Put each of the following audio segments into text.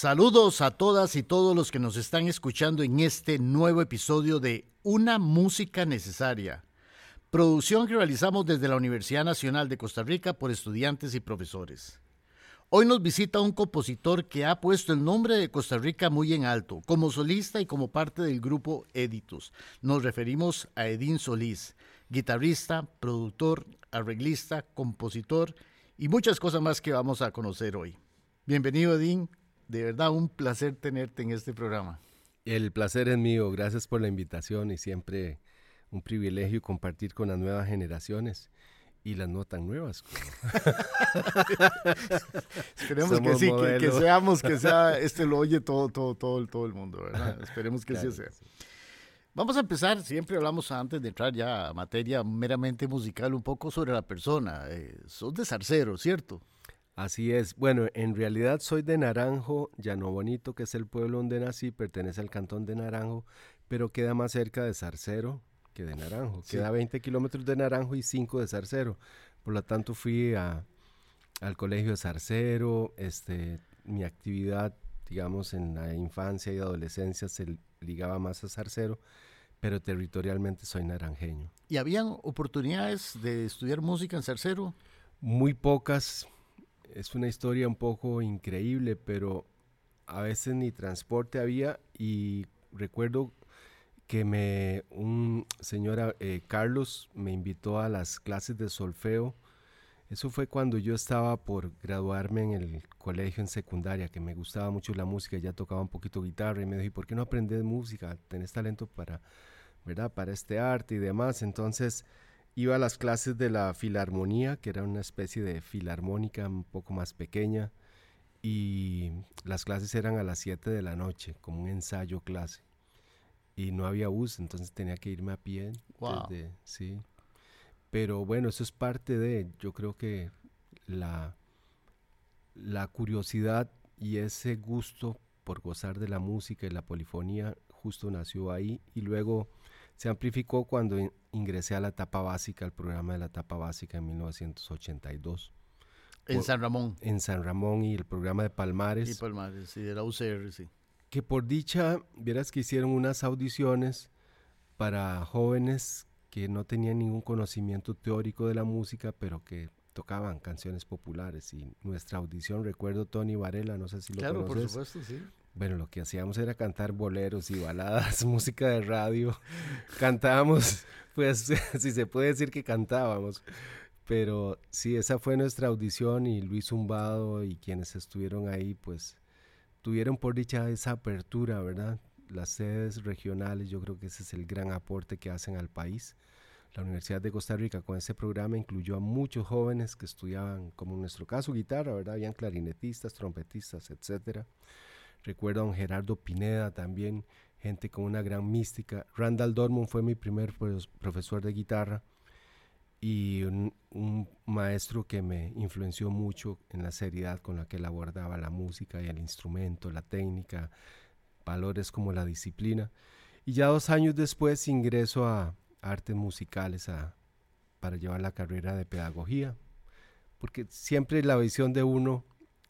Saludos a todas y todos los que nos están escuchando en este nuevo episodio de Una Música Necesaria, producción que realizamos desde la Universidad Nacional de Costa Rica por estudiantes y profesores. Hoy nos visita un compositor que ha puesto el nombre de Costa Rica muy en alto, como solista y como parte del grupo Editus. Nos referimos a Edín Solís, guitarrista, productor, arreglista, compositor y muchas cosas más que vamos a conocer hoy. Bienvenido, Edín. De verdad, un placer tenerte en este programa. El placer es mío. Gracias por la invitación y siempre un privilegio compartir con las nuevas generaciones y las no tan nuevas. Esperemos que sí, que, seamos, que sea, este lo oye todo, todo, todo, todo el mundo, ¿verdad? Esperemos que sí sea. Vamos a empezar, siempre hablamos antes de entrar ya a materia meramente musical, un poco sobre la persona. Eh, sos de Zarcero, ¿cierto? Así es. Bueno, en realidad soy de Naranjo, Llano Bonito, que es el pueblo donde nací, pertenece al cantón de Naranjo, pero queda más cerca de Zarcero que de Naranjo. Queda 20 kilómetros de Naranjo y 5 de Zarcero. Por lo tanto, fui a, al colegio de Zarcero. Este, mi actividad, digamos, en la infancia y adolescencia se ligaba más a Zarcero, pero territorialmente soy naranjeño. ¿Y habían oportunidades de estudiar música en Zarcero? Muy pocas es una historia un poco increíble, pero a veces ni transporte había y recuerdo que me un señora eh, Carlos me invitó a las clases de solfeo. Eso fue cuando yo estaba por graduarme en el colegio en secundaria, que me gustaba mucho la música, ya tocaba un poquito guitarra y me dijo, ¿por qué no aprendes música? Tenés talento para, ¿verdad? Para este arte y demás. Entonces, iba a las clases de la filarmonía, que era una especie de filarmónica un poco más pequeña, y las clases eran a las 7 de la noche, como un ensayo clase. Y no había bus, entonces tenía que irme a pie. sí. Pero bueno, eso es parte de, yo creo que la, la curiosidad y ese gusto por gozar de la música y la polifonía justo nació ahí y luego se amplificó cuando ingresé a la etapa básica, al programa de la etapa básica en 1982. En San Ramón. En San Ramón y el programa de Palmares. Y Palmares, sí, de la UCR, sí. Que por dicha, vieras que hicieron unas audiciones para jóvenes que no tenían ningún conocimiento teórico de la música, pero que tocaban canciones populares. Y nuestra audición, recuerdo Tony Varela, no sé si lo claro, Claro, por supuesto, sí. Bueno, lo que hacíamos era cantar boleros y baladas, música de radio. Cantábamos, pues, si se puede decir que cantábamos. Pero sí, esa fue nuestra audición y Luis Zumbado y quienes estuvieron ahí, pues, tuvieron por dicha esa apertura, ¿verdad? Las sedes regionales, yo creo que ese es el gran aporte que hacen al país. La Universidad de Costa Rica con ese programa incluyó a muchos jóvenes que estudiaban, como en nuestro caso, guitarra, ¿verdad? Habían clarinetistas, trompetistas, etcétera Recuerdo a don Gerardo Pineda también, gente con una gran mística. Randall Dormond fue mi primer profesor de guitarra y un, maestro que me influenció mucho en la seriedad con la que él abordaba la música y el instrumento, la técnica, valores como la disciplina. Y ya dos años después ingreso a artes musicales para llevar la carrera de pedagogía, porque siempre la visión de uno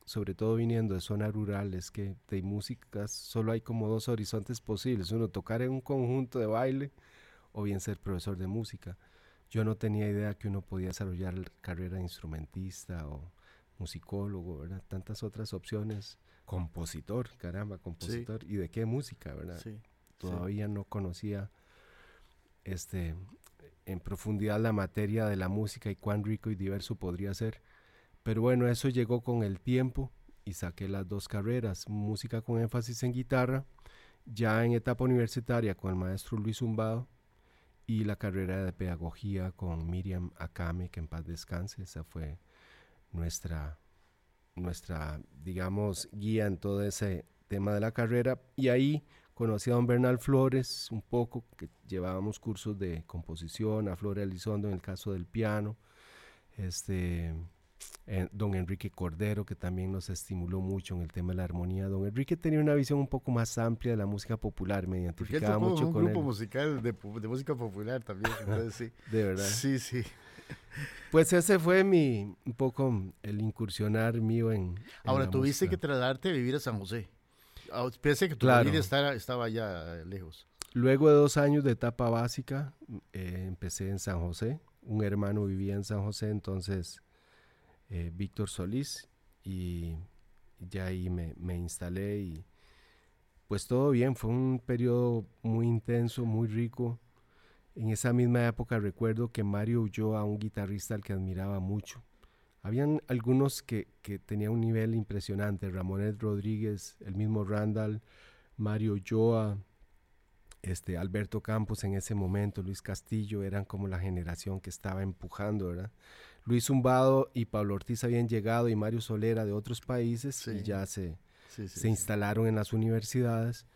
sobre todo viniendo de zona rural, es que de músicas solo hay como dos horizontes posibles, uno tocar en un conjunto de baile o bien ser profesor de música. Yo no tenía idea que uno podía desarrollar la carrera de instrumentista o musicólogo, ¿verdad? Tantas otras opciones. Compositor, caramba, compositor. ¿Y de qué música, verdad? Todavía no conocía este, en profundidad la materia de la música y cuán rico y diverso podría ser. Pero bueno, eso llegó con el tiempo y saqué las dos carreras, música con énfasis en guitarra, ya en etapa universitaria con el maestro Luis Zumbado y la carrera de pedagogía con Miriam Akame, que en paz descanse, esa fue nuestra, nuestra, digamos, guía en todo ese tema de la carrera. Y ahí conocí a don Bernal Flores un poco, que llevábamos cursos de composición, a Flora Elizondo en el caso del piano, este, eh, don Enrique Cordero, que también nos estimuló mucho en el tema de la armonía. Don Enrique tenía una visión un poco más amplia de la música popular, me identificaba mucho un con grupo musical de, de, música popular también, entonces sí. De verdad. Sí, sí. Pues ese fue mi, un poco el incursionar mío en. Ahora, tuviste que trasladarte a vivir a San José. Ah, Pese que tu familia estaba, estaba allá lejos. Luego de dos años de etapa básica, eh, empecé en San José. Un hermano vivía en San José, entonces eh, Víctor Solís, y ya ahí me, instalé y pues todo bien. Fue un periodo muy intenso, muy rico en esa misma época recuerdo que Mario a un guitarrista al que admiraba mucho. Habían algunos que, que tenían un nivel impresionante, Ramonet Rodríguez, el mismo Randall, Mario Ulloa, este, Alberto Campos en ese momento, Luis Castillo, eran como la generación que estaba empujando, ¿verdad? Luis Zumbado y Pablo Ortiz habían llegado y Mario Solera de otros países y ya se, se instalaron en las universidades,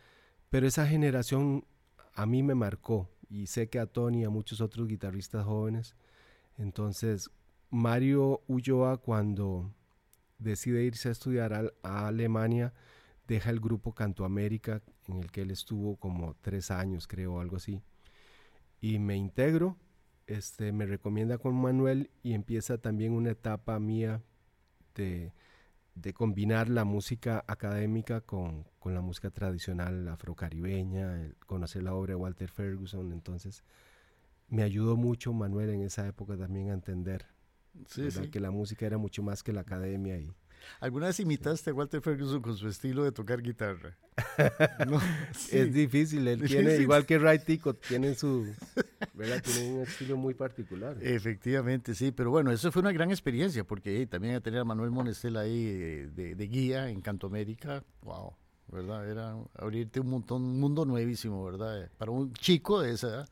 pero esa generación a mí me marcó y sé que a Tony y a muchos otros guitarristas jóvenes. Entonces, Mario Ulloa cuando decide irse a estudiar a, Alemania, deja el grupo Canto América, en el que él estuvo como tres años, creo, algo así. Y me integro, este, me recomienda con Manuel y empieza también una etapa mía de de combinar la música académica con, la música tradicional afrocaribeña, conocer la obra de Walter Ferguson, entonces me ayudó mucho Manuel en esa época también a entender que la música era mucho más que la academia y ¿Alguna vez imitaste a Walter Ferguson con su estilo de tocar guitarra? Es difícil, él tiene, igual que Ray Tico, tiene su, ¿verdad? Tiene un estilo muy particular. Efectivamente, sí, pero bueno, eso fue una gran experiencia, porque también tener a Manuel Monestel ahí eh, de, guía en Canto América, wow, ¿verdad? Era abrirte un montón, un mundo nuevísimo, ¿verdad? Para un chico de esa edad.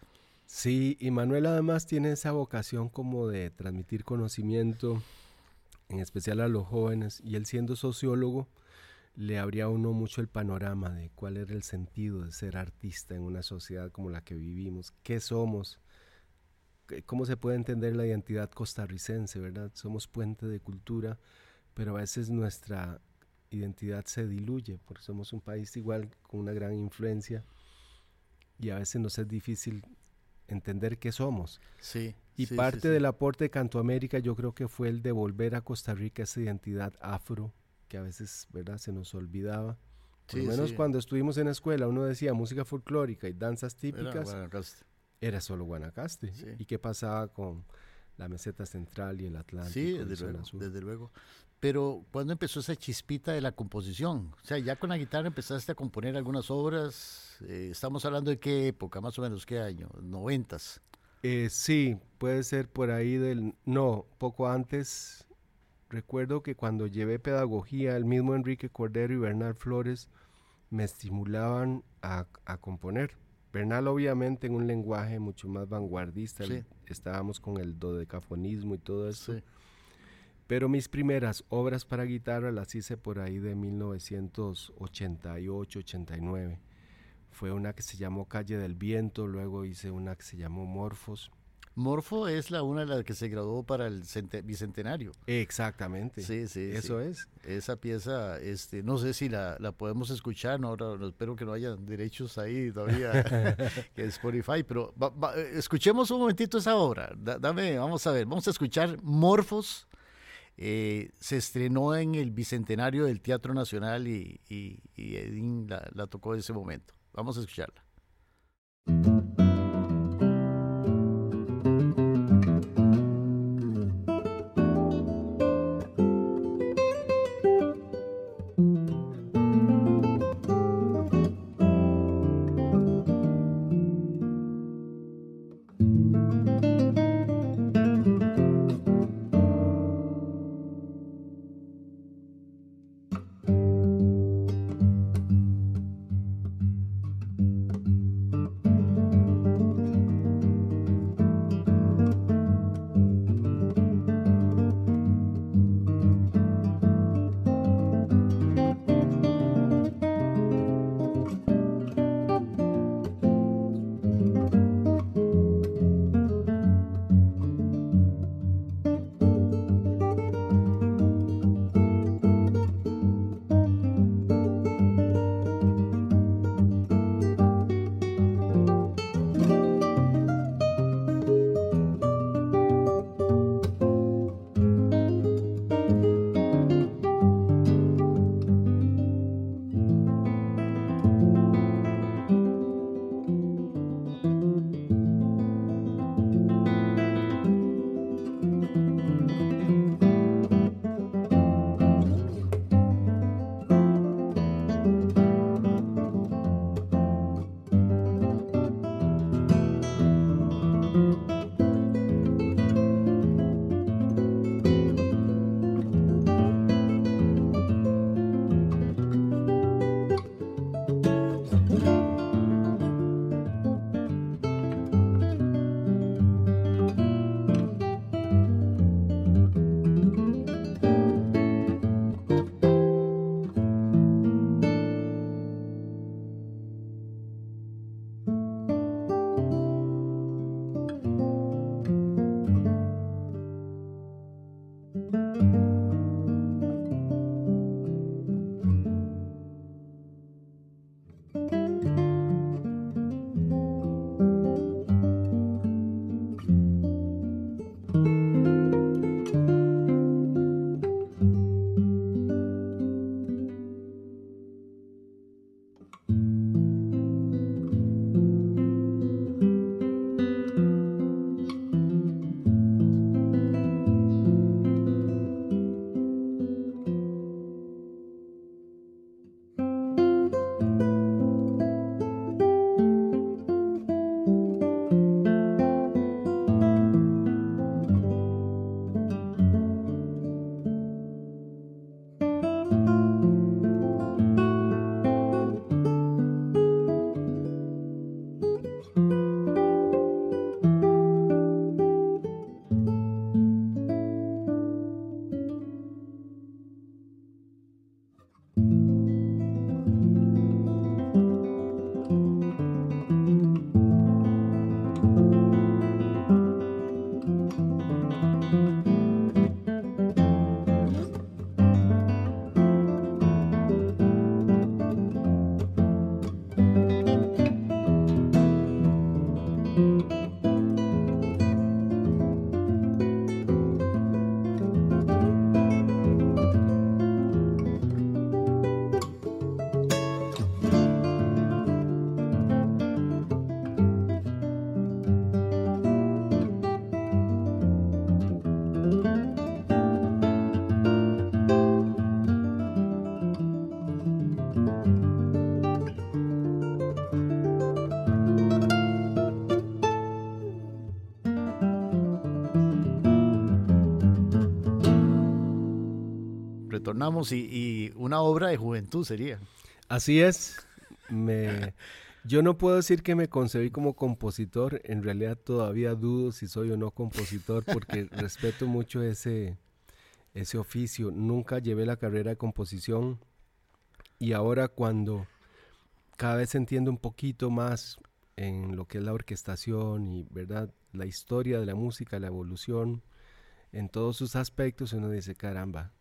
Sí, y Manuel además tiene esa vocación como de transmitir conocimiento, en especial a los jóvenes, y él siendo sociólogo, le abría a uno mucho el panorama de cuál era el sentido de ser artista en una sociedad como la que vivimos, qué somos, cómo se puede entender la identidad costarricense, ¿verdad? Somos puente de cultura, pero a veces nuestra identidad se diluye, porque somos un país igual con una gran influencia y a veces nos es difícil entender qué somos. Sí. Y parte del aporte de Canto América yo creo que fue el de volver a Costa Rica esa identidad afro que a veces, ¿verdad?, se nos olvidaba. Por lo menos cuando estuvimos en la escuela uno decía música folclórica y danzas típicas. Era, solo Guanacaste. ¿Y qué pasaba con la meseta central y el Atlántico? Sí, desde luego, desde luego. Pero ¿cuándo empezó esa chispita de la composición? O sea, ya con la guitarra empezaste a componer algunas obras. Eh, estamos hablando de qué época, más o menos, qué año, noventas. Eh, sí, puede ser por ahí del... No, poco antes. Recuerdo que cuando llevé pedagogía, el mismo Enrique Cordero y Bernal Flores me estimulaban a, componer. Bernal obviamente en un lenguaje mucho más vanguardista, estábamos con el dodecafonismo y todo eso. Pero mis primeras obras para guitarra las hice por ahí de 1988-89 fue una que se llamó Calle del Viento, luego hice una que se llamó Morfos. Morfo es la una de las que se graduó para el bicentenario. Exactamente. Sí, sí. Eso es. Esa pieza, este, no sé si la, podemos escuchar, no, espero que no haya derechos ahí todavía que Spotify, pero escuchemos un momentito esa obra. dame, vamos a ver, vamos a escuchar Morfos. Eh, se estrenó en el bicentenario del Teatro Nacional y, y, Edín la, la tocó en ese momento. Vamos a escucharla. Y, una obra de juventud sería. Así es. Me, yo no puedo decir que me concebí como compositor. En realidad todavía dudo si soy o no compositor porque respeto mucho ese, ese oficio. Nunca llevé la carrera de composición y ahora cuando cada vez entiendo un poquito más en lo que es la orquestación y verdad la historia de la música, la evolución en todos sus aspectos, uno dice, caramba,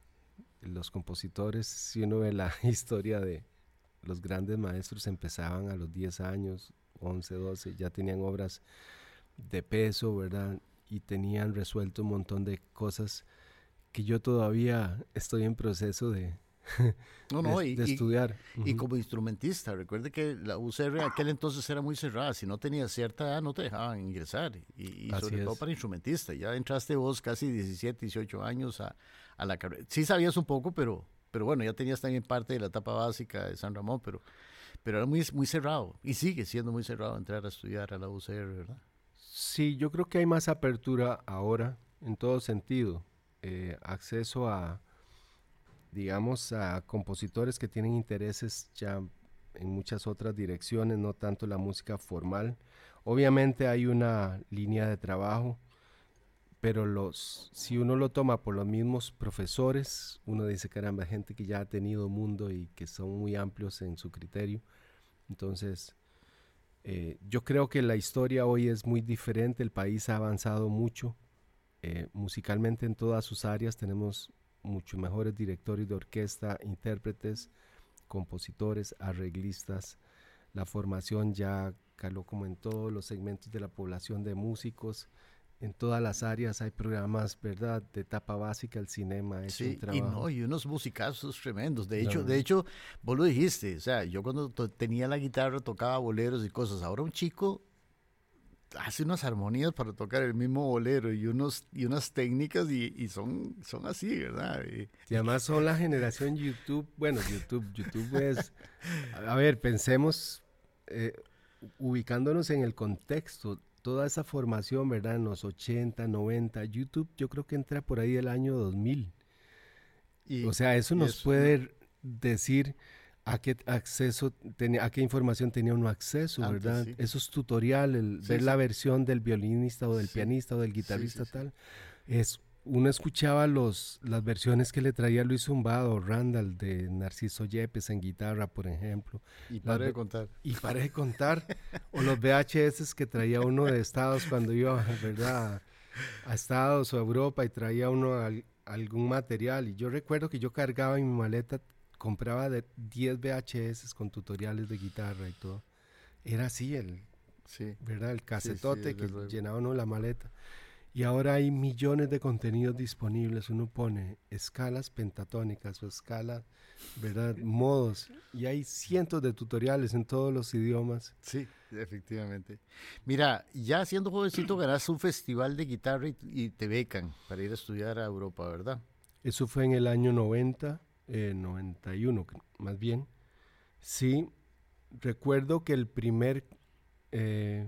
los compositores, si uno ve la historia de los grandes maestros, empezaban a los 10 años, 11, 12, ya tenían obras de peso, ¿verdad? Y tenían resuelto un montón de cosas que yo todavía estoy en proceso de, no, no, y, estudiar. Y, como instrumentista, recuerde que la UCR aquel entonces era muy cerrada, si no tenías cierta edad no te dejaban ingresar, y, sobre todo para instrumentista, ya entraste vos casi 17, 18 años a, a, la carrera. Sí sabías un poco, pero, pero bueno, ya tenías también parte de la etapa básica de San Ramón, pero, pero era muy, muy cerrado, y sigue siendo muy cerrado entrar a estudiar a la UCR, ¿verdad? Sí, yo creo que hay más apertura ahora, en todo sentido, eh, acceso a digamos, a compositores que tienen intereses ya en muchas otras direcciones, no tanto la música formal. Obviamente hay una línea de trabajo, pero los, si uno lo toma por los mismos profesores, uno dice, caramba, gente que ya ha tenido mundo y que son muy amplios en su criterio. Entonces, eh, yo creo que la historia hoy es muy diferente, el país ha avanzado mucho, eh, musicalmente en todas sus áreas tenemos mucho mejores directores de orquesta, intérpretes, compositores, arreglistas. La formación ya caló como en todos los segmentos de la población de músicos. En todas las áreas hay programas, ¿verdad? De etapa básica, el cinema, es sí, Y, no, y unos musicazos tremendos. De hecho, de hecho, vos lo dijiste, o sea, yo cuando tenía la guitarra tocaba boleros y cosas. Ahora un chico hace unas armonías para tocar el mismo bolero y, unos, y unas técnicas y, son, son así, ¿verdad? Y, además son la generación YouTube, bueno, YouTube, YouTube es, a ver, pensemos, eh, ubicándonos en el contexto, toda esa formación, ¿verdad? En los 80, 90, YouTube yo creo que entra por ahí el año 2000. Y, o sea, eso nos puede decir a qué acceso tenía, a qué información tenía uno acceso, ¿verdad? Esos tutoriales, ver la versión del violinista o del pianista o del guitarrista tal, es uno escuchaba los, las versiones que le traía Luis Zumbado Randall de Narciso Yepes en guitarra, por ejemplo. Y pare de contar. Y pare de contar. o los VHS que traía uno de Estados cuando iba, ¿verdad? A Estados o a Europa y traía uno algún material. Y yo recuerdo que yo cargaba en mi maleta compraba de 10 VHS con tutoriales de guitarra y todo. Era así el, sí. ¿verdad? El casetote que llenaba uno la maleta. Y ahora hay millones de contenidos disponibles. Uno pone escalas pentatónicas o escalas, ¿verdad? Modos. Y hay cientos de tutoriales en todos los idiomas. Sí, efectivamente. Mira, ya siendo jovencito ganas un festival de guitarra y, y, te becan para ir a estudiar a Europa, ¿verdad? Eso fue en el año 90 91 eh, más bien, sí recuerdo que el primer eh,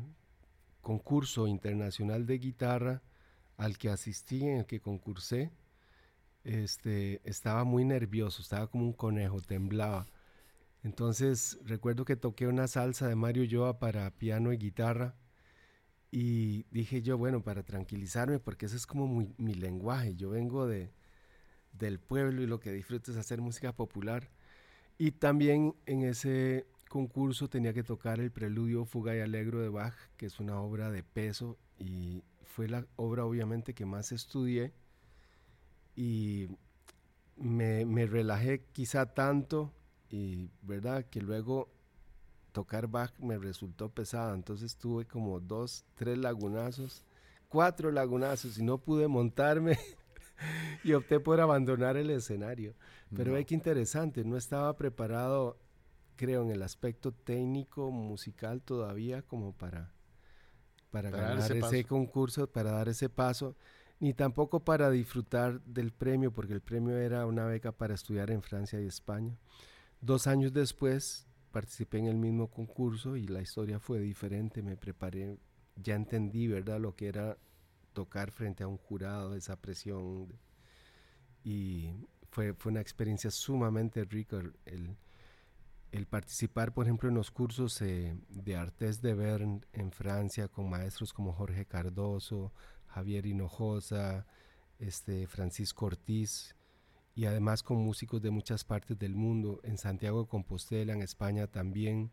concurso internacional de guitarra al que asistí, en el que concursé, este, estaba muy nervioso, estaba como un conejo, temblaba. Entonces recuerdo que toqué una salsa de Mario Yoa para piano y guitarra y dije yo, bueno, para tranquilizarme, porque ese es como mi lenguaje, yo vengo de, del pueblo y lo que disfruto es hacer música popular. Y también en ese concurso tenía que tocar el preludio Fuga y Alegro de Bach, que es una obra de peso y fue la obra obviamente que más estudié y me, me relajé quizá tanto y verdad que luego tocar Bach me resultó pesado, entonces tuve como dos, tres lagunazos, cuatro lagunazos y no pude montarme y opté por abandonar el escenario. Pero ve que interesante, no estaba preparado, creo, en el aspecto técnico, musical todavía como para, para, ganar ese, concurso, para dar ese paso, ni tampoco para disfrutar del premio, porque el premio era una beca para estudiar en Francia y España. Dos años después participé en el mismo concurso y la historia fue diferente, me preparé, ya entendí, ¿verdad?, lo que era tocar frente a un jurado, esa presión. Y fue, fue una experiencia sumamente rica el, el, participar, por ejemplo, en los cursos eh, de Artes de Bern en Francia con maestros como Jorge Cardoso, Javier Hinojosa, este, Francisco Ortiz y además con músicos de muchas partes del mundo, en Santiago de Compostela, en España también.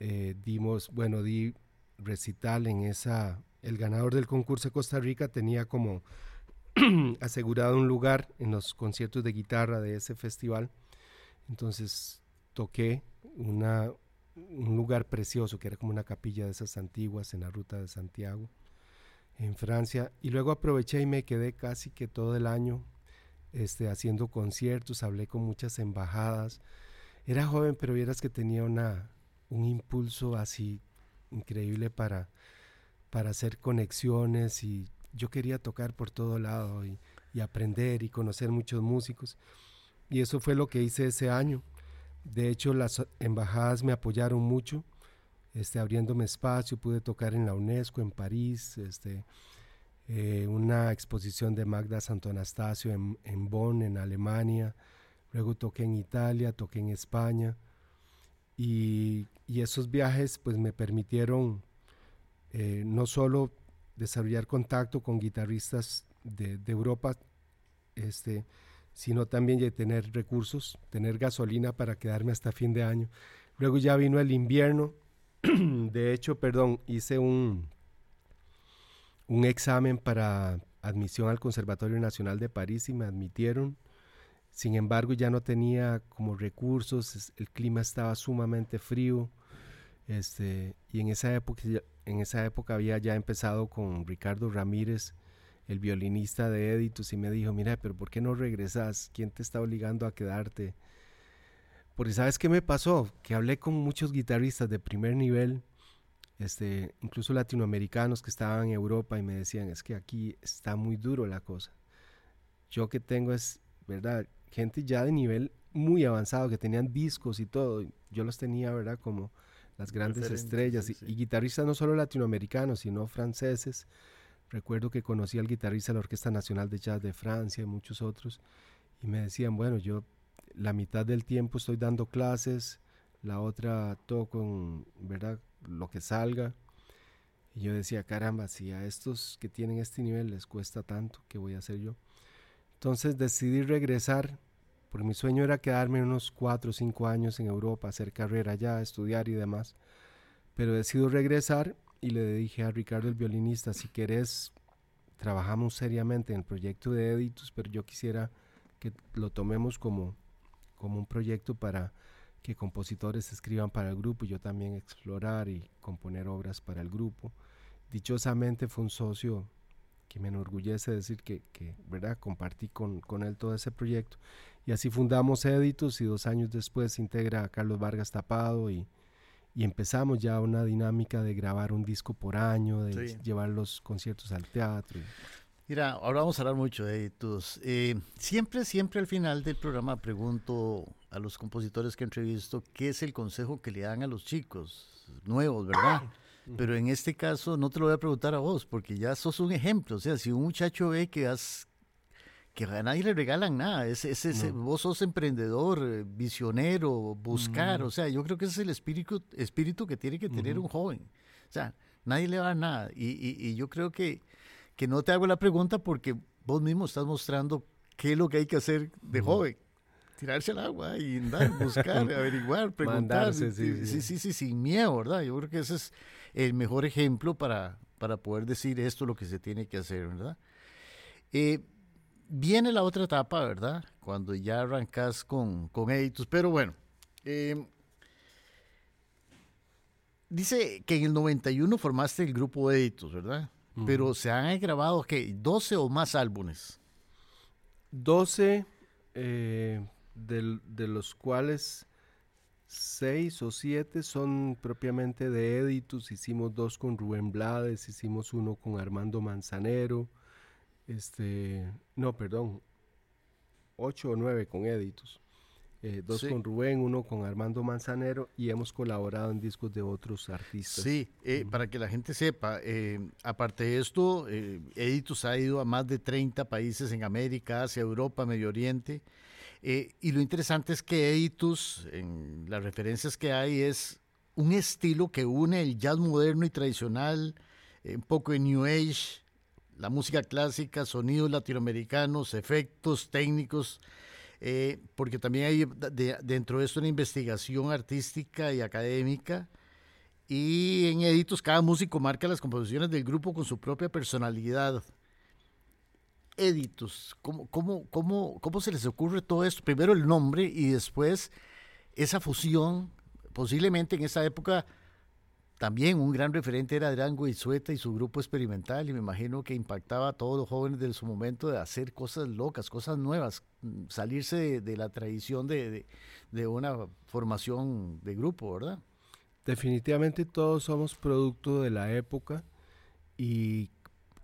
Eh, dimos, bueno, di recital en esa, el ganador del concurso de Costa Rica tenía como asegurado un lugar en los conciertos de guitarra de ese festival. Entonces toqué una, un lugar precioso que era como una capilla de esas antiguas en la ruta de Santiago, en Francia. Y luego aproveché y me quedé casi que todo el año este, haciendo conciertos, hablé con muchas embajadas. Era joven, pero vieras que tenía una, un impulso así increíble para, para hacer conexiones y yo quería tocar por todo lado y, aprender y conocer muchos músicos. Y eso fue lo que hice ese año. De hecho, las embajadas me apoyaron mucho, este, abriéndome espacio. Pude tocar en la UNESCO, en París, este, eh, una exposición de Magda Santo Anastasio en, en, Bonn, en Alemania. Luego toqué en Italia, toqué en España. Y, y esos viajes pues me permitieron eh, no solo desarrollar contacto con guitarristas de, de Europa, este, sino también de tener recursos, tener gasolina para quedarme hasta fin de año. Luego ya vino el invierno. de hecho, perdón, hice un, un examen para admisión al Conservatorio Nacional de París y me admitieron. Sin embargo, ya no tenía como recursos, el clima estaba sumamente frío. Este, y en esa época en esa época había ya empezado con Ricardo Ramírez, el violinista de Editus, y me dijo, mira, pero ¿por qué no regresas? ¿Quién te está obligando a quedarte? Porque sabes qué me pasó, que hablé con muchos guitarristas de primer nivel, este, incluso latinoamericanos que estaban en Europa y me decían, es que aquí está muy duro la cosa. Yo que tengo es, ¿verdad? Gente ya de nivel muy avanzado, que tenían discos y todo, yo los tenía, ¿verdad? Como las grandes estrellas y, guitarristas no solo latinoamericanos, sino franceses. Recuerdo que conocí al guitarrista de la Orquesta Nacional de Jazz de Francia y muchos otros y me decían, bueno, yo la mitad del tiempo estoy dando clases, la otra toco, ¿verdad? Lo que salga. Y yo decía, caramba, si a estos que tienen este nivel les cuesta tanto, ¿qué voy a hacer yo? Entonces decidí regresar porque mi sueño era quedarme unos cuatro o cinco años en Europa, hacer carrera allá, estudiar y demás. Pero decido regresar y le dije a Ricardo, el violinista, si querés, trabajamos seriamente en el proyecto de Editus, pero yo quisiera que lo tomemos como, como un proyecto para que compositores escriban para el grupo y yo también explorar y componer obras para el grupo. Dichosamente fue un socio que me enorgullece decir que, que ¿verdad? compartí con, con él todo ese proyecto y así fundamos Editus y dos años después integra a Carlos Vargas Tapado y, y empezamos ya una dinámica de grabar un disco por año, de llevar los conciertos al teatro. Mira, ahora vamos a hablar mucho de Editus. Eh, siempre, siempre al final del programa pregunto a los compositores que entrevisto qué es el consejo que le dan a los chicos nuevos, ¿verdad? Pero en este caso no te lo voy a preguntar a vos, porque ya sos un ejemplo. O sea, si un muchacho ve que has que a nadie le regalan nada. Es, es, Vos sos emprendedor, eh, visionero, buscar. O sea, yo creo que ese es el espíritu, espíritu que tiene que tener un joven. O sea, nadie le da nada. Y, y, yo creo que, que no te hago la pregunta porque vos mismo estás mostrando qué es lo que hay que hacer de joven. Tirarse al agua y andar, buscar, averiguar, preguntar. Sí sí. sí sí. sin miedo, ¿verdad? Yo creo que ese es el mejor ejemplo para, para poder decir esto lo que se tiene que hacer, ¿verdad? Eh, viene la otra etapa, ¿verdad? Cuando ya arrancas con, con Editus. Pero bueno, em, dice que en el 91 formaste el grupo Editus, ¿verdad? Pero se han grabado, ¿qué? 12 o más álbumes. 12, eh, de, los cuales 6 o 7 son propiamente de Editus. Hicimos dos con Rubén Blades, hicimos uno con Armando Manzanero este, no, perdón, ocho o nueve con Editus. eh, dos con Rubén, uno con Armando Manzanero y hemos colaborado en discos de otros artistas. Sí, eh, para que la gente sepa, eh, aparte de esto, Editus ha ido a más de 30 países en América, Asia, Europa, Medio Oriente. y lo interesante es que Editus, en las referencias que hay, es un estilo que une el jazz moderno y tradicional, un poco de New Age, la música clásica, sonidos latinoamericanos, efectos técnicos, eh, porque también hay dentro de esto una investigación artística y académica. Y en Editos cada músico marca las composiciones del grupo con su propia personalidad. Editos, ¿cómo, cómo, cómo, cómo se les ocurre todo esto? Primero el nombre y después esa fusión, posiblemente en esa época también un gran referente era Adrián Guizueta y su grupo experimental, y me imagino que impactaba a todos los jóvenes de su momento de hacer cosas locas, cosas nuevas, mm, salirse de, la tradición de, una formación de grupo, ¿verdad? Definitivamente todos somos producto de la época y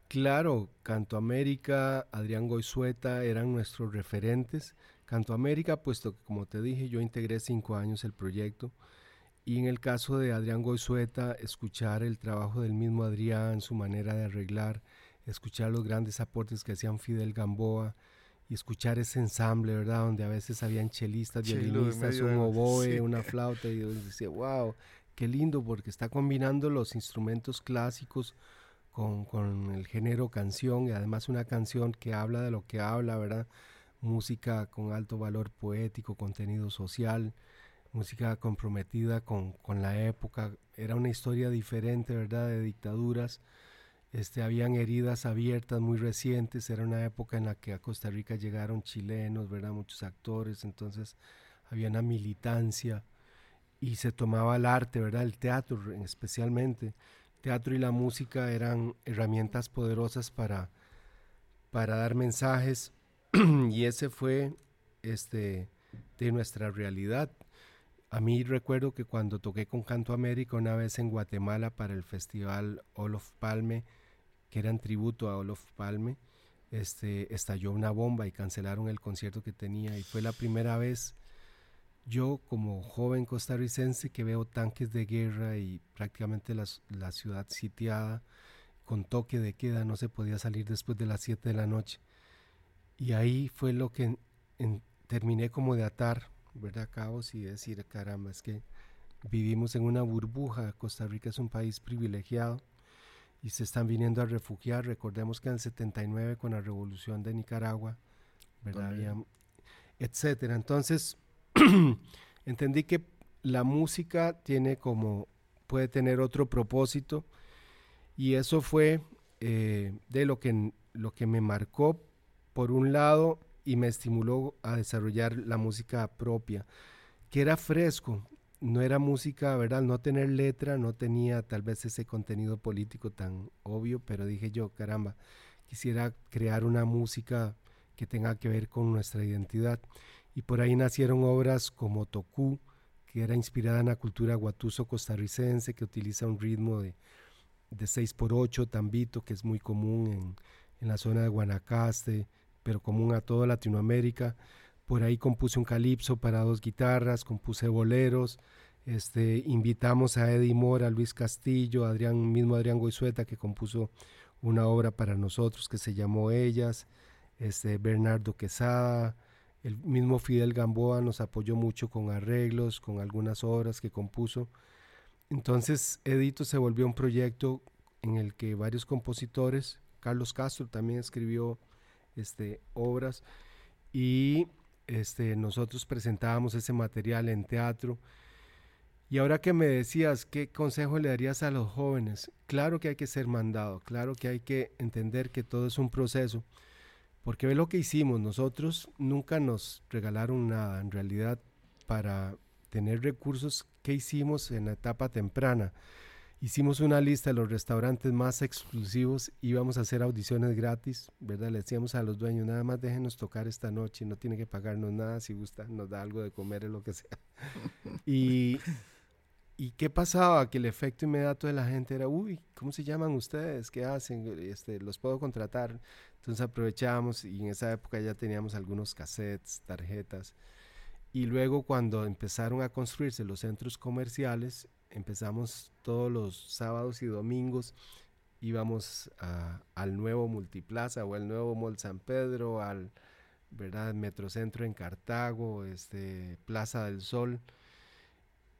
claro, Canto América, Adrián Goizueta eran nuestros referentes. Canto América, puesto que como te dije, yo integré cinco años el proyecto y en el caso de Adrián Goizueta, escuchar el trabajo del mismo Adrián, su manera de arreglar, escuchar los grandes aportes que hacían Fidel Gamboa y escuchar ese ensamble, ¿verdad? Donde a veces habían chelistas, violinistas, un oboe, una flauta, y yo decía, wow, qué lindo, porque está combinando los instrumentos clásicos con, con el género canción y además una canción que habla de lo que habla, ¿verdad? Música con alto valor poético, contenido social música comprometida con, la época. Era una historia diferente, ¿verdad? De dictaduras. Este, habían heridas abiertas muy recientes. Era una época en la que a Costa Rica llegaron chilenos, ¿verdad? Muchos actores. Entonces había una militancia y se tomaba el arte, ¿verdad? El teatro especialmente. teatro y la música eran herramientas poderosas para, para dar mensajes y ese fue este, de nuestra realidad. A mí recuerdo que cuando toqué con Canto América una vez en Guatemala para el festival Olof Palme, que era en tributo a Olof Palme, este, estalló una bomba y cancelaron el concierto que tenía y fue la primera vez yo como joven costarricense que veo tanques de guerra y prácticamente la, ciudad sitiada con toque de queda, no se podía salir después de las 7 de la noche. Y ahí fue lo que terminé como de atar ¿verdad? Cabos y decir, caramba, es que vivimos en una burbuja, Costa Rica es un país privilegiado y se están viniendo a refugiar. Recordemos que en el 79 con la revolución de Nicaragua, ¿verdad? etcétera. Entonces, entendí que la música tiene como, puede tener otro propósito y eso fue eh, de lo que, lo que me marcó, por un lado, y me estimuló a desarrollar la música propia, que era fresco, no era música, ¿verdad? No tener letra, no tenía tal vez ese contenido político tan obvio, pero dije yo, caramba, quisiera crear una música que tenga que ver con nuestra identidad. Y por ahí nacieron obras como Tocú, que era inspirada en la cultura guatuso costarricense, que utiliza un ritmo de, de 6 por 8 tambito, que es muy común en, en la zona de Guanacaste, pero común a toda Latinoamérica. Por ahí compuse un calipso para dos guitarras, compuse boleros, este, invitamos a Eddie Mora, Luis Castillo, Adrián, mismo Adrián Goizueta, que compuso una obra para nosotros que se llamó Ellas, este, Bernardo Quesada, el mismo Fidel Gamboa nos apoyó mucho con arreglos, con algunas obras que compuso. Entonces, Edito se volvió un proyecto en el que varios compositores, Carlos Castro también escribió este, obras y este, nosotros presentábamos ese material en teatro. Y ahora que me decías, ¿qué consejo le darías a los jóvenes? Claro que hay que ser mandado, claro que hay que entender que todo es un proceso, porque ve lo que hicimos, nosotros nunca nos regalaron nada, en realidad para tener recursos, ¿qué hicimos en la etapa temprana? Hicimos una lista de los restaurantes más exclusivos, íbamos a hacer audiciones gratis, ¿verdad? Le decíamos a los dueños, nada más déjenos tocar esta noche, no tiene que pagarnos nada, si gusta, nos da algo de comer o lo que sea. y, ¿Y qué pasaba? Que el efecto inmediato de la gente era, uy, ¿cómo se llaman ustedes? ¿Qué hacen? Este, ¿Los puedo contratar? Entonces aprovechábamos y en esa época ya teníamos algunos cassettes, tarjetas. Y luego cuando empezaron a construirse los centros comerciales, empezamos todos los sábados y domingos, íbamos al nuevo Multiplaza o al nuevo Mall San Pedro, al ¿verdad? Metrocentro en Cartago, este, Plaza del Sol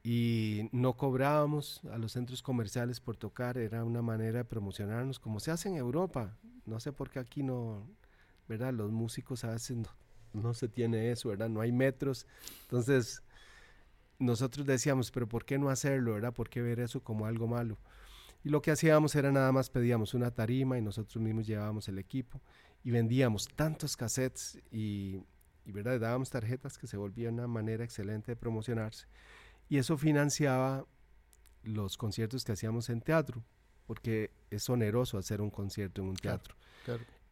y no cobrábamos a los centros comerciales por tocar, era una manera de promocionarnos como se hace en Europa. No sé por qué aquí no, ¿verdad? Los músicos a veces no, se tiene eso, ¿verdad? No hay metros. Entonces, nosotros decíamos, pero ¿por qué no hacerlo, ¿verdad? ¿Por qué ver eso como algo malo? Y lo que hacíamos era nada más pedíamos una tarima y nosotros mismos llevábamos el equipo y vendíamos tantos cassettes y, y ¿verdad? Dábamos tarjetas que se volvía una manera excelente de promocionarse. Y eso financiaba los conciertos que hacíamos en teatro, porque es oneroso hacer un concierto en un teatro.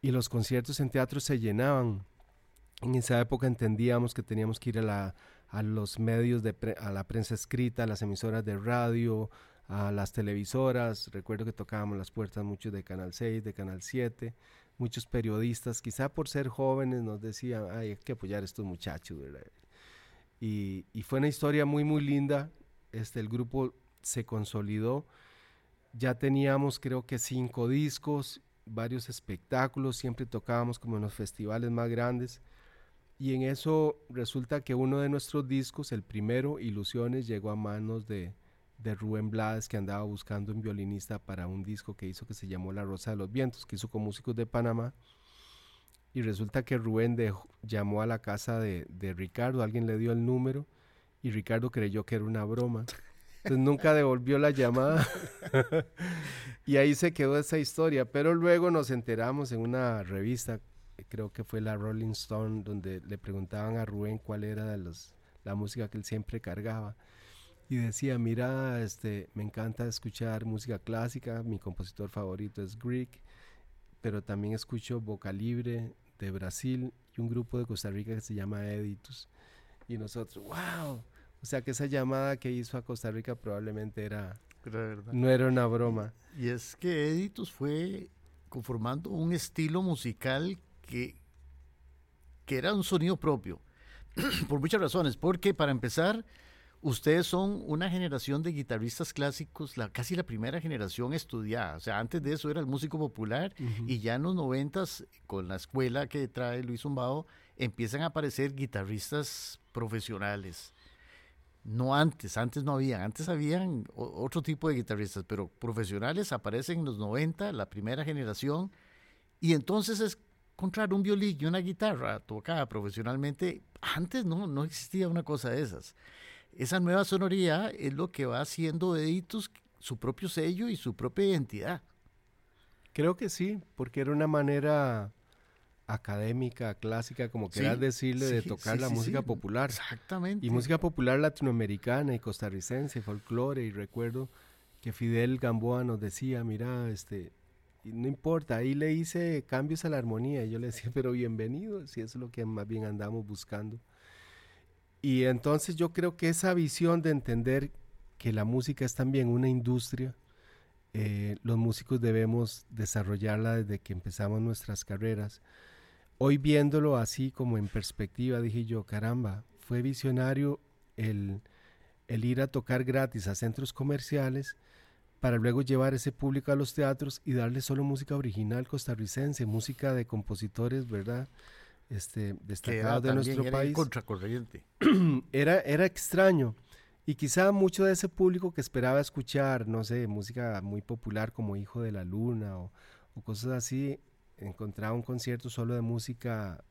Y los conciertos en teatro se llenaban. En esa época entendíamos que teníamos que ir a, la, a los medios, de a la prensa escrita, a las emisoras de radio, a las televisoras. Recuerdo que tocábamos las puertas muchos de Canal 6, de Canal 7. Muchos periodistas, quizá por ser jóvenes, nos decían, hay que apoyar a estos muchachos, ¿verdad? Y, fue una historia muy, muy linda. Este, el grupo se consolidó. Ya teníamos creo que cinco discos, varios espectáculos, siempre tocábamos como en los festivales más grandes. Y en eso resulta que uno de nuestros discos, el primero, Ilusiones, llegó a manos de, de Rubén Blades, que andaba buscando un violinista para un disco que hizo que se llamó La Rosa de los Vientos, que hizo con músicos de Panamá. Y resulta que Rubén llamó a la casa de, Ricardo, alguien le dio el número y Ricardo creyó que era una broma. Entonces nunca devolvió la llamada. y ahí se quedó esa historia. Pero luego nos enteramos en una revista, creo que fue la Rolling Stone, donde le preguntaban a Rubén cuál era los, la música que él siempre cargaba. Y decía, mira, este, me encanta escuchar música clásica, mi compositor favorito es Greek, pero también escucho Boca Libre, de Brasil y un grupo de Costa Rica que se llama Editus. Y nosotros, wow. O sea que esa llamada que hizo a Costa Rica probablemente era... No era una broma. Y es que Editus fue conformando un estilo musical que, que era un sonido propio. Por muchas razones. Porque para empezar ustedes son una generación de guitarristas clásicos, la, casi la primera generación estudiada. O sea, antes de eso era el músico popular y ya en los noventas, con la escuela que trae Luis Zumbado, empiezan a aparecer guitarristas profesionales. No antes, antes no había, antes habían otro tipo de guitarristas, pero profesionales aparecen en los 90, la primera generación, y entonces es encontrar un violín y una guitarra tocada profesionalmente. Antes no, no existía una cosa de esas esa nueva sonoridad es lo que va haciendo de Editus su propio sello y su propia identidad. Creo que sí, porque era una manera académica, clásica, como quieras decirle, de tocar la música popular. Exactamente. Y música popular latinoamericana y costarricense, folclore, y recuerdo que Fidel Gamboa nos decía, mira, este, no importa, ahí le hice cambios a la armonía, yo le decía, pero bienvenido, si eso es lo que más bien andamos buscando. Y entonces yo creo que esa visión de entender que la música es también una industria, eh, los músicos debemos desarrollarla desde que empezamos nuestras carreras. Hoy viéndolo así como en perspectiva, dije yo, caramba, fue visionario el, el ir a tocar gratis a centros comerciales para luego llevar ese público a los teatros y darle solo música original costarricense, música de compositores, ¿verdad? este, destacados de nuestro era país. Contracorriente. era, era extraño. Y quizá mucho de ese público que esperaba escuchar, no sé, música muy popular como Hijo de la Luna o, cosas así, encontraba un concierto solo de música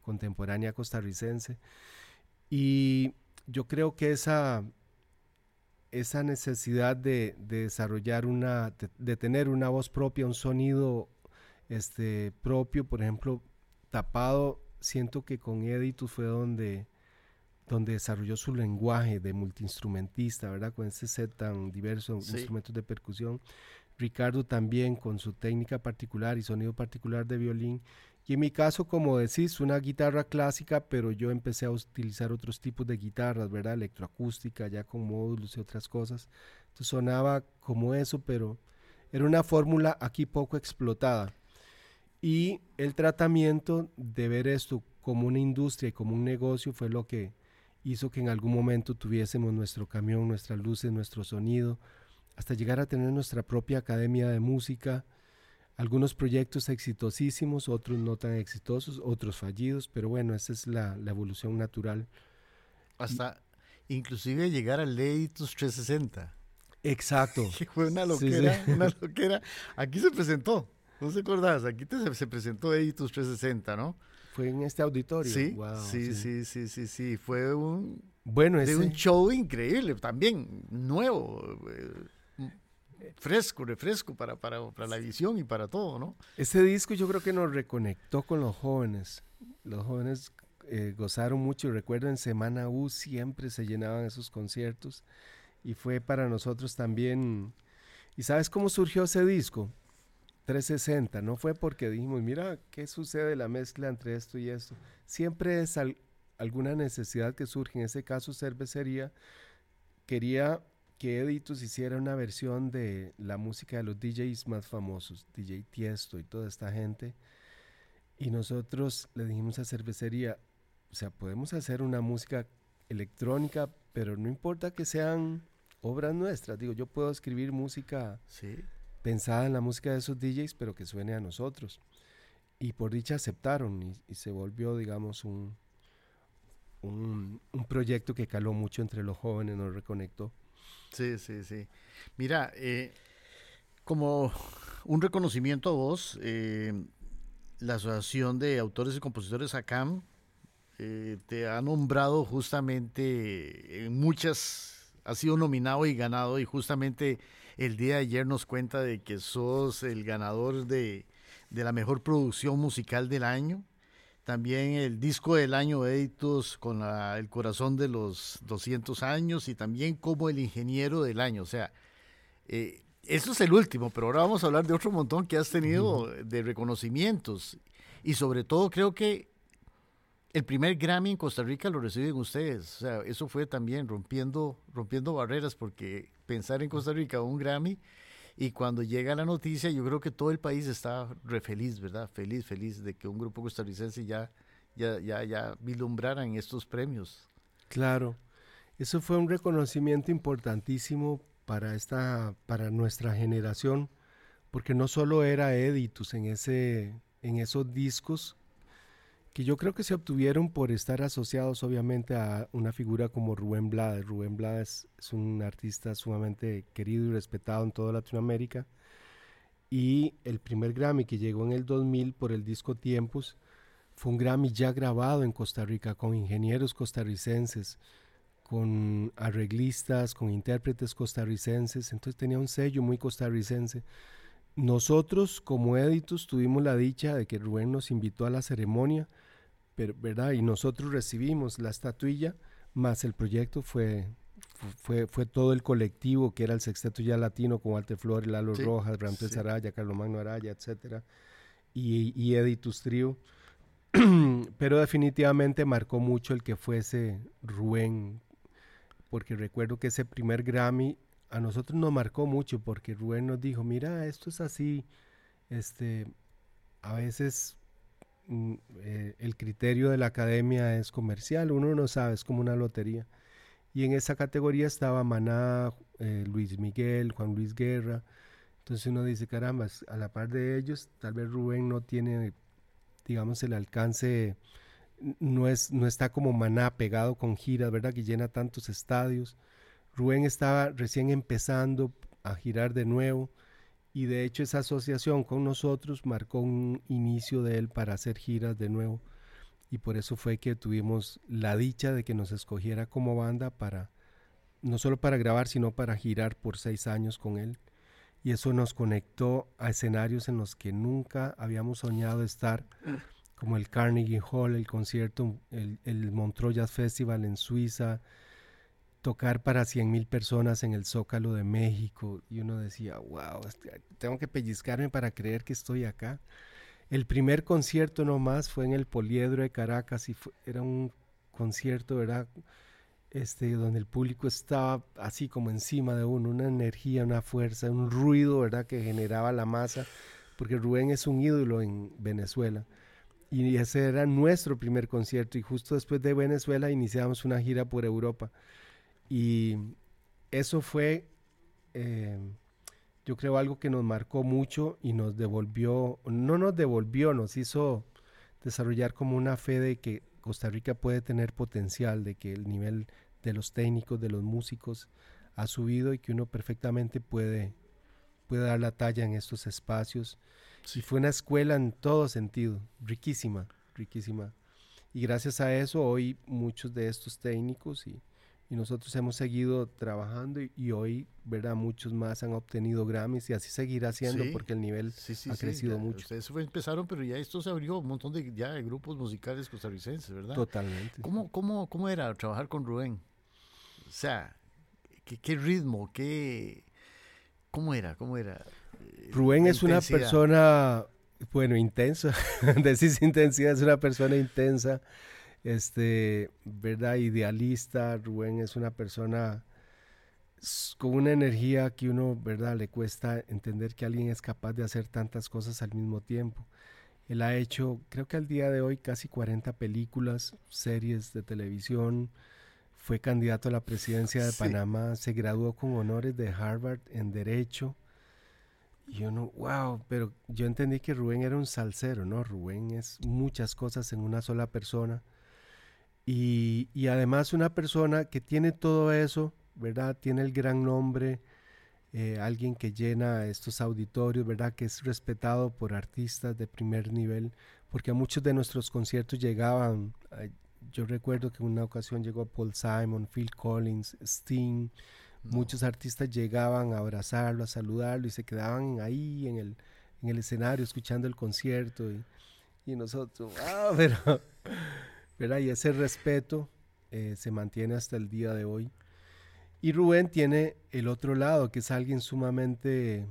contemporánea costarricense. Y yo creo que esa, esa necesidad de, desarrollar una, de, de, tener una voz propia, un sonido este, propio, por ejemplo, tapado, siento que con Editus fue donde, donde desarrolló su lenguaje de multiinstrumentista, ¿verdad? Con ese set tan diverso de instrumentos de percusión. Ricardo también con su técnica particular y sonido particular de violín. Y en mi caso, como decís, una guitarra clásica, pero yo empecé a utilizar otros tipos de guitarras, ¿verdad? Electroacústica, ya con módulos y otras cosas. Entonces sonaba como eso, pero era una fórmula aquí poco explotada. Y el tratamiento de ver esto como una industria y como un negocio fue lo que hizo que en algún momento tuviésemos nuestro camión, nuestras luces, nuestro sonido, hasta llegar a tener nuestra propia academia de música, algunos proyectos exitosísimos, otros no tan exitosos, otros fallidos, pero bueno, esa es la, evolución natural. Hasta inclusive llegar al Editus 360. Exacto. fue una loquera, una loquera. Aquí se presentó, ¿no te acordás? Aquí se presentó Editus 360, ¿no? Fue en este auditorio. Sí, sí, sí, sí, sí, sí, Fue un, bueno, de un show increíble, también nuevo. Eh, fresco, refresco para, para, la visión y para todo, ¿no? Ese disco yo creo que nos reconectó con los jóvenes. Los jóvenes eh, gozaron mucho. Recuerdo en Semana U siempre se llenaban esos conciertos y fue para nosotros también. ¿Y sabes cómo surgió ese disco? 360, no fue porque dijimos, mira, ¿qué sucede la mezcla entre esto y esto? Siempre es alguna necesidad que surge, en ese caso cervecería, quería que Editus hiciera una versión de la música de los DJs más famosos, DJ Tiesto y toda esta gente. Y nosotros le dijimos a cervecería, o sea, podemos hacer una música electrónica, pero no importa que sean obras nuestras. Digo, yo puedo escribir música pensada en la música de esos DJs, pero que suene a nosotros. Y por dicha aceptaron y, se volvió, digamos, un, un, un proyecto que caló mucho entre los jóvenes, nos reconectó. Sí, sí, sí. Mira, eh, como un reconocimiento a vos, eh, la Asociación de Autores y Compositores ACAM eh, te ha nombrado justamente en muchas, ha sido nominado y ganado y justamente el día de ayer nos cuenta de que sos el ganador de, de la mejor producción musical del año también el disco del año Editos con el corazón de los 200 años y también como el ingeniero del año. O sea, eh, eso es el último, pero ahora vamos a hablar de otro montón que has tenido de reconocimientos. Y sobre todo creo que el primer Grammy en Costa Rica lo reciben ustedes. O sea, eso fue también rompiendo, rompiendo barreras porque pensar en Costa Rica un Grammy y cuando llega la noticia, yo creo que todo el país está re feliz, ¿verdad? Feliz, feliz de que un grupo costarricense ya, ya, ya, ya vislumbrara en estos premios. Claro, eso fue un reconocimiento importantísimo para, esta, para nuestra generación, porque no solo era Editus en, ese, en esos discos que yo creo que se obtuvieron por estar asociados obviamente a una figura como Rubén Blades. Rubén Blades es un artista sumamente querido y respetado en toda Latinoamérica. Y el primer Grammy que llegó en el 2000 por el disco Tiempos fue un Grammy ya grabado en Costa Rica con ingenieros costarricenses, con arreglistas, con intérpretes costarricenses. Entonces tenía un sello muy costarricense. Nosotros como Editus tuvimos la dicha de que Rubén nos invitó a la ceremonia ¿verdad? Y nosotros recibimos la estatuilla, más el proyecto fue, fue, fue todo el colectivo que era el sexteto ya latino con Walter Flores, Lalo Rojas, Ramírez Araya, Carlos Magno Araya, etcétera, y, y Editus Trio. Pero definitivamente marcó mucho el que fuese Rubén, porque recuerdo que ese primer Grammy a nosotros nos marcó mucho, porque Rubén nos dijo, mira, esto es así, este, a veces eh, el criterio de la academia es comercial, uno no sabe, es como una lotería. Y en esa categoría estaba Maná, eh, Luis Miguel, Juan Luis Guerra. Entonces uno dice, caramba, a la par de ellos, tal vez Rubén no tiene, digamos, el alcance, no, es, no está como Maná pegado con giras, ¿verdad? Que llena tantos estadios. Rubén estaba recién empezando a girar de nuevo y de hecho esa asociación con nosotros marcó un inicio de él para hacer giras de nuevo. Y por eso fue que tuvimos la dicha de que nos escogiera como banda para no solo para grabar sino para girar por seis años con él. Y eso nos conectó a escenarios en los que nunca habíamos soñado estar como el Carnegie Hall, el concierto, el, el Montreux Jazz Festival en Suiza, tocar para 100 mil personas en el Zócalo de México y uno decía, wow, este, tengo que pellizcarme para creer que estoy acá. El primer concierto nomás fue en el Poliedro de Caracas y era un concierto, ¿verdad? Este, donde el público estaba así como encima de uno, una energía, una fuerza, un ruido, ¿verdad? Que generaba la masa, porque Rubén es un ídolo en Venezuela. y ese era nuestro primer concierto y justo después de Venezuela iniciamos una gira por Europa y eso fue eh, yo creo algo que nos marcó mucho y nos devolvió, no nos devolvió, nos hizo desarrollar como una fe de que Costa Rica puede tener potencial, de que el nivel de los técnicos, de los músicos ha subido y que uno perfectamente puede, puede dar la talla en estos espacios. Y fue una escuela en todo sentido, riquísima, riquísima. Y gracias a eso hoy muchos de estos técnicos y, y nosotros hemos seguido trabajando y, hoy, ¿verdad? Muchos más han obtenido Grammys y así seguirá siendo porque el nivel ha crecido mucho. Ustedes empezaron, pero ya esto se abrió un montón de, ya de grupos musicales costarricenses, ¿verdad? Totalmente. ¿Cómo, cómo, cómo era trabajar con Rubén? O sea, ¿qué, qué ritmo? ¿Qué, ¿Cómo era? ¿Cómo era? Rubén es una persona, bueno, intensa. Decís intensidad, es una persona intensa este, ¿verdad? Idealista. Rubén es una persona con una energía que uno, ¿verdad? Le cuesta entender que alguien es capaz de hacer tantas cosas al mismo tiempo. Él ha hecho, creo que al día de hoy, casi 40 películas, series de televisión. Fue candidato a la presidencia de Panamá. Se graduó con honores de Harvard en Derecho. Y yo no, wow, pero yo entendí que Rubén era un salsero, ¿no? Rubén es muchas cosas en una sola persona. Y, además una persona que tiene todo eso, ¿verdad? Tiene el gran nombre, eh, alguien que llena estos auditorios, ¿verdad? Que es respetado por artistas de primer nivel, porque a muchos de nuestros conciertos llegaban, yo recuerdo que en una ocasión llegó Paul Simon, Phil Collins, Sting, muchos artistas llegaban a abrazarlo, a saludarlo y se quedaban ahí en el, en el escenario escuchando el concierto y, y nosotros, wow, pero y ese respeto eh, se mantiene hasta el día de hoy. Y Rubén tiene el otro lado, que es alguien sumamente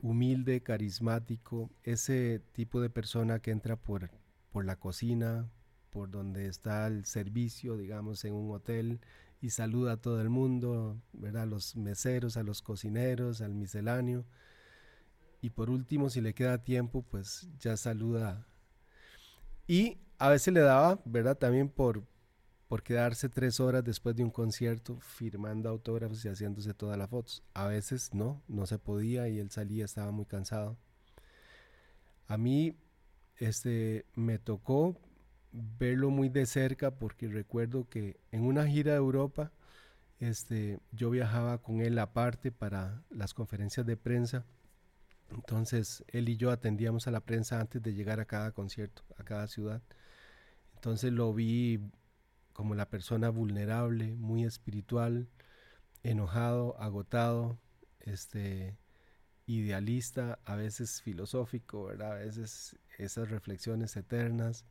humilde, carismático, ese tipo de persona que entra por, por la cocina, por donde está el servicio, digamos, en un hotel, y saluda a todo el mundo, ¿verdad? A los meseros, a los cocineros, al misceláneo. Y por último, si le queda tiempo, pues ya saluda. Y a veces le daba, ¿verdad? También por, por quedarse tres horas después de un concierto firmando autógrafos y haciéndose todas las fotos. A veces no, no se podía y él salía, estaba muy cansado. A mí este, me tocó verlo muy de cerca porque recuerdo que en una gira de Europa este, yo viajaba con él aparte para las conferencias de prensa. Entonces él y yo atendíamos a la prensa antes de llegar a cada concierto, a cada ciudad. Entonces lo vi como la persona vulnerable, muy espiritual, enojado, agotado, este, idealista, a veces filosófico, ¿verdad? A veces esas reflexiones eternas.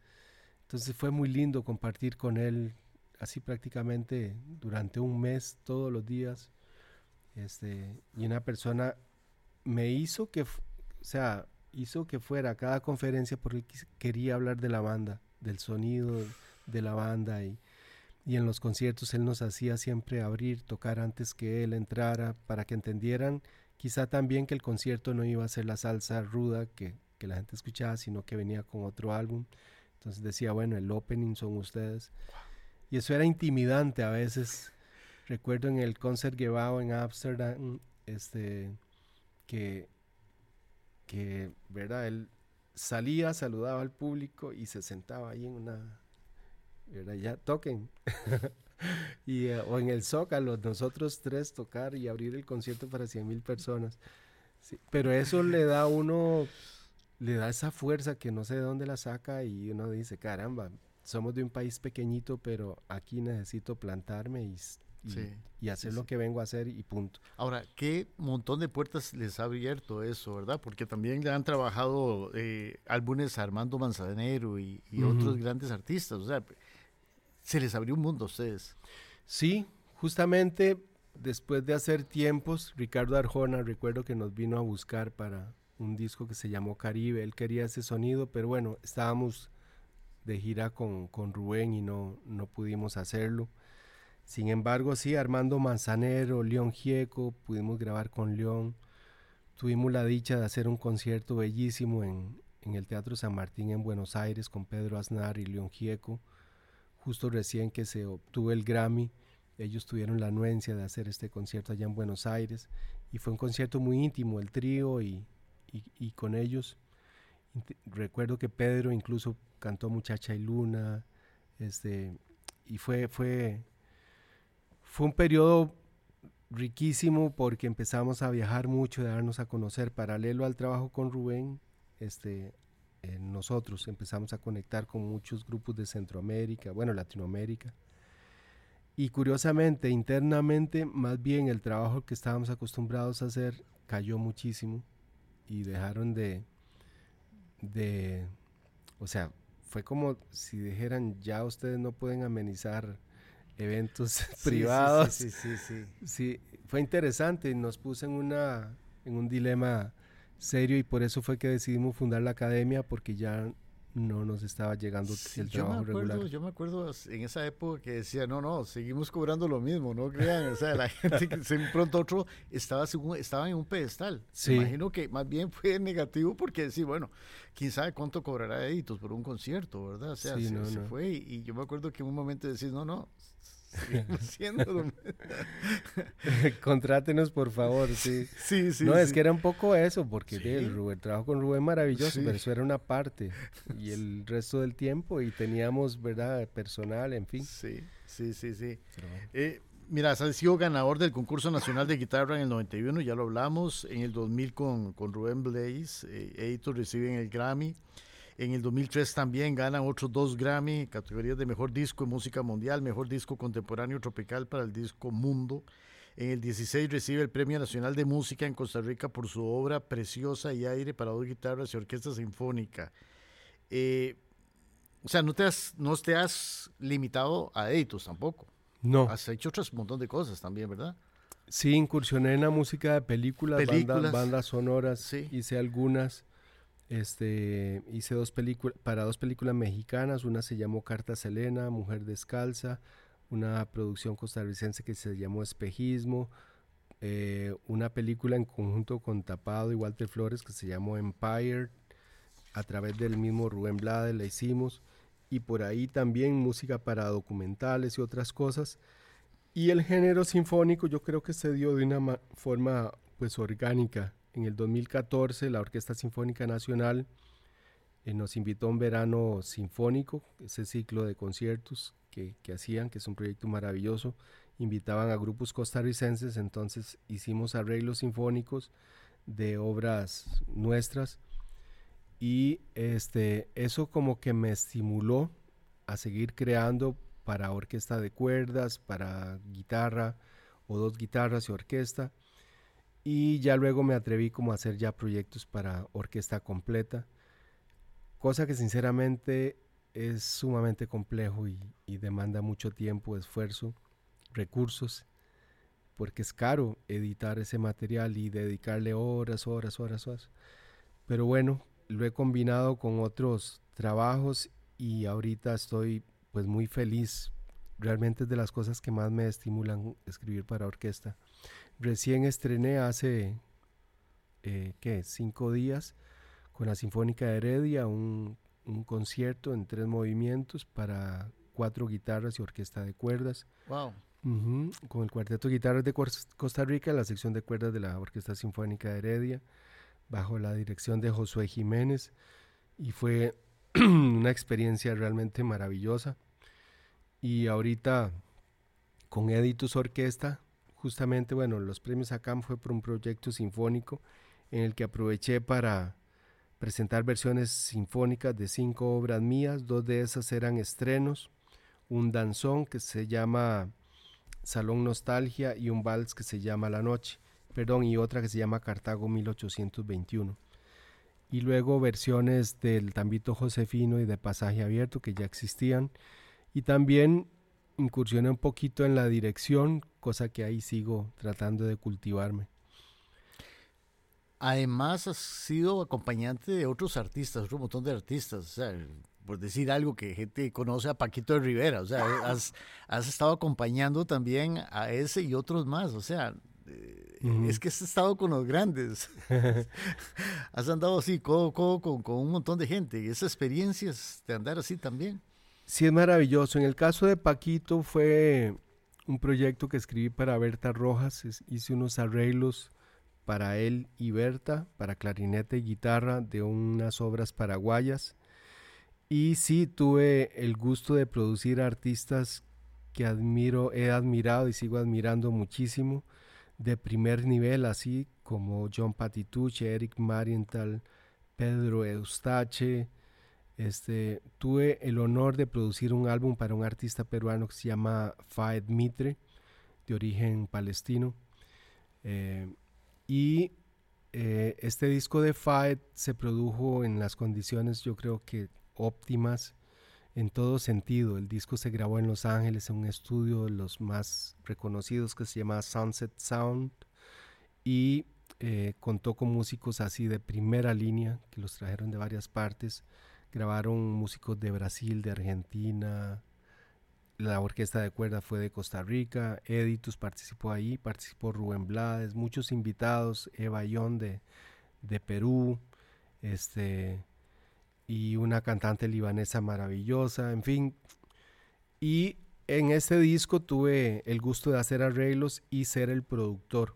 Entonces fue muy lindo compartir con él así prácticamente durante un mes, todos los días. Este, y una persona me hizo que, o sea, hizo que fuera a cada conferencia porque quería hablar de la banda del sonido de la banda y, y en los conciertos él nos hacía siempre abrir, tocar antes que él entrara para que entendieran quizá también que el concierto no iba a ser la salsa ruda que, que la gente escuchaba, sino que venía con otro álbum. Entonces decía, bueno, el opening son ustedes. Y eso era intimidante a veces. Recuerdo en el concert Gebao en Amsterdam, este, que, que, ¿verdad? Salía, saludaba al público y se sentaba ahí en una... Era ya toquen. y, eh, o en el Zócalo, nosotros tres tocar y abrir el concierto para 100 mil personas. pero eso le da uno, le da esa fuerza que no sé de dónde la saca y uno dice, caramba, somos de un país pequeñito, pero aquí necesito plantarme y y, hacer lo que vengo a hacer y punto. Ahora, qué montón de puertas les ha abierto eso, ¿verdad? Porque también le han trabajado eh, álbumes a Armando Manzanero y, otros grandes artistas, o sea, se les abrió un mundo a ustedes. Sí, justamente después de hacer tiempos, Ricardo Arjona, recuerdo que nos vino a buscar para un disco que se llamó Caribe, él quería ese sonido, pero bueno, estábamos de gira con, con Rubén y no, no pudimos hacerlo. Sin embargo, sí, Armando Manzanero, León Gieco, pudimos grabar con León. Tuvimos la dicha de hacer un concierto bellísimo en, en el Teatro San Martín en Buenos Aires con Pedro Aznar y León Gieco, justo recién que se obtuvo el Grammy. Ellos tuvieron la anuencia de hacer este concierto allá en Buenos Aires y fue un concierto muy íntimo, el trío y, y, con ellos. Recuerdo que Pedro incluso cantó Muchacha y Luna, este, y fue, fue, fue un periodo riquísimo porque empezamos a viajar mucho, a darnos a conocer. Paralelo al trabajo con Rubén, este, eh, nosotros empezamos a conectar con muchos grupos de Centroamérica, bueno, Latinoamérica. Y curiosamente, internamente, más bien el trabajo que estábamos acostumbrados a hacer cayó muchísimo y dejaron de, de, o sea, fue como si dijeran, ya ustedes no pueden amenizar eventos privados. Sí sí, sí sí, fue interesante y nos puso en, una, en un dilema serio y por eso fue que decidimos fundar la academia porque ya no nos estaba llegando el trabajo regular. Yo me acuerdo en esa época que decía, no, no, seguimos cobrando lo mismo, no crean, o sea, la gente que pronto otro estaba, estaba en un pedestal. Me imagino que más bien fue negativo porque sí, bueno, quién sabe cuánto cobrará Editos por un concierto, ¿verdad? O sea, se, fue y, y, yo me acuerdo que en un momento decís, no, no, Contrátenos, por favor, sí. Sí, sí. No, es que era un poco eso, porque el, trabajo con Rubén maravilloso, pero eso era una parte. Y el resto del tiempo, y teníamos, ¿verdad?, personal, en fin. Sí, sí, sí, sí. Eh, mira, has sido ganador del concurso nacional de guitarra en el 91, ya lo hablamos. En el 2000 con, con Rubén Blaze, eh, Editor reciben el Grammy. En el 2003 también ganan otros dos Grammy, categorías de Mejor Disco en Música Mundial, Mejor Disco Contemporáneo Tropical para el Disco Mundo. En el 16 recibe el Premio Nacional de Música en Costa Rica por su obra Preciosa y Aire para dos guitarras y orquesta sinfónica. Eh, o sea, no te, has, no te has limitado a editos tampoco. No. Has hecho otros montón de cosas también, ¿verdad? Sí, incursioné en la música de películas, bandas sonoras, sí. hice algunas. Este, hice dos películas, para dos películas mexicanas, una se llamó Carta Selena, Mujer Descalza, una producción costarricense que se llamó Espejismo, eh, una película en conjunto con Tapado y Walter Flores que se llamó Empire, a través del mismo Rubén Blade la hicimos, y por ahí también música para documentales y otras cosas. Y el género sinfónico yo creo que se dio de una forma pues orgánica en el 2014 la Orquesta Sinfónica Nacional eh, nos invitó a un verano sinfónico, ese ciclo de conciertos que, que, hacían, que es un proyecto maravilloso. Invitaban a grupos costarricenses, entonces hicimos arreglos sinfónicos de obras nuestras y este, eso como que me estimuló a seguir creando para orquesta de cuerdas, para guitarra o dos guitarras y orquesta y ya luego me atreví como a hacer ya proyectos para orquesta completa, cosa que sinceramente es sumamente complejo y, demanda mucho tiempo, esfuerzo, recursos, porque es caro editar ese material y dedicarle horas, horas, horas, horas. Pero bueno, lo he combinado con otros trabajos y ahorita estoy pues muy feliz. Realmente es de las cosas que más me estimulan escribir para orquesta. Recién estrené hace, eh, ¿qué? Cinco días con la Sinfónica de Heredia, un, concierto en tres movimientos para cuatro guitarras y orquesta de cuerdas. Wow. con el Cuarteto de Guitarras de Costa Rica, la sección de cuerdas de la Orquesta Sinfónica de Heredia, bajo la dirección de Josué Jiménez. Y fue una experiencia realmente maravillosa. Y ahorita con Editus Orquesta justamente, bueno, los premios ACAM fue por un proyecto sinfónico en el que aproveché para presentar versiones sinfónicas de cinco obras mías, dos de esas eran estrenos, un danzón que se llama Salón Nostalgia y un vals que se llama La Noche, perdón, y otra que se llama Cartago 1821. Y luego versiones del Tambito Josefino y de Pasaje Abierto que ya existían. Y también incursioné un poquito en la dirección, cosa que ahí sigo tratando de cultivarme. Además, has sido acompañante de otros artistas, otro montón de artistas. O sea, por decir algo que gente conoce a Paquito de Rivera. O sea, has, estado acompañando también a ese y otros más. O sea, eh, es que has estado con los grandes. has andado así, codo, codo, con, con, un montón de gente. Y esas experiencias de andar así también. Sí, es maravilloso. En el caso de Paquito fue un proyecto que escribí para Berta Rojas. hice unos arreglos para él y Berta, para clarinete y guitarra de unas obras paraguayas. Y sí, tuve el gusto de producir artistas que admiro, he admirado y sigo admirando muchísimo, de primer nivel, así como John Patitucci, Eric Marienthal, Pedro Eustache. Este, tuve el honor de producir un álbum para un artista peruano que se llama Faed Mitre, de origen palestino. Eh, y eh, este disco de Faed se produjo en las condiciones, yo creo que óptimas en todo sentido. El disco se grabó en Los Ángeles en un estudio de los más reconocidos que se llama Sunset Sound y eh, contó con músicos así de primera línea que los trajeron de varias partes. Grabaron músicos de Brasil, de Argentina. La orquesta de cuerda fue de Costa Rica. Editus participó ahí, participó Rubén Blades, muchos invitados, Eva Ion de, de Perú, este, y una cantante libanesa maravillosa, en fin. Y en este disco tuve el gusto de hacer arreglos y ser el productor.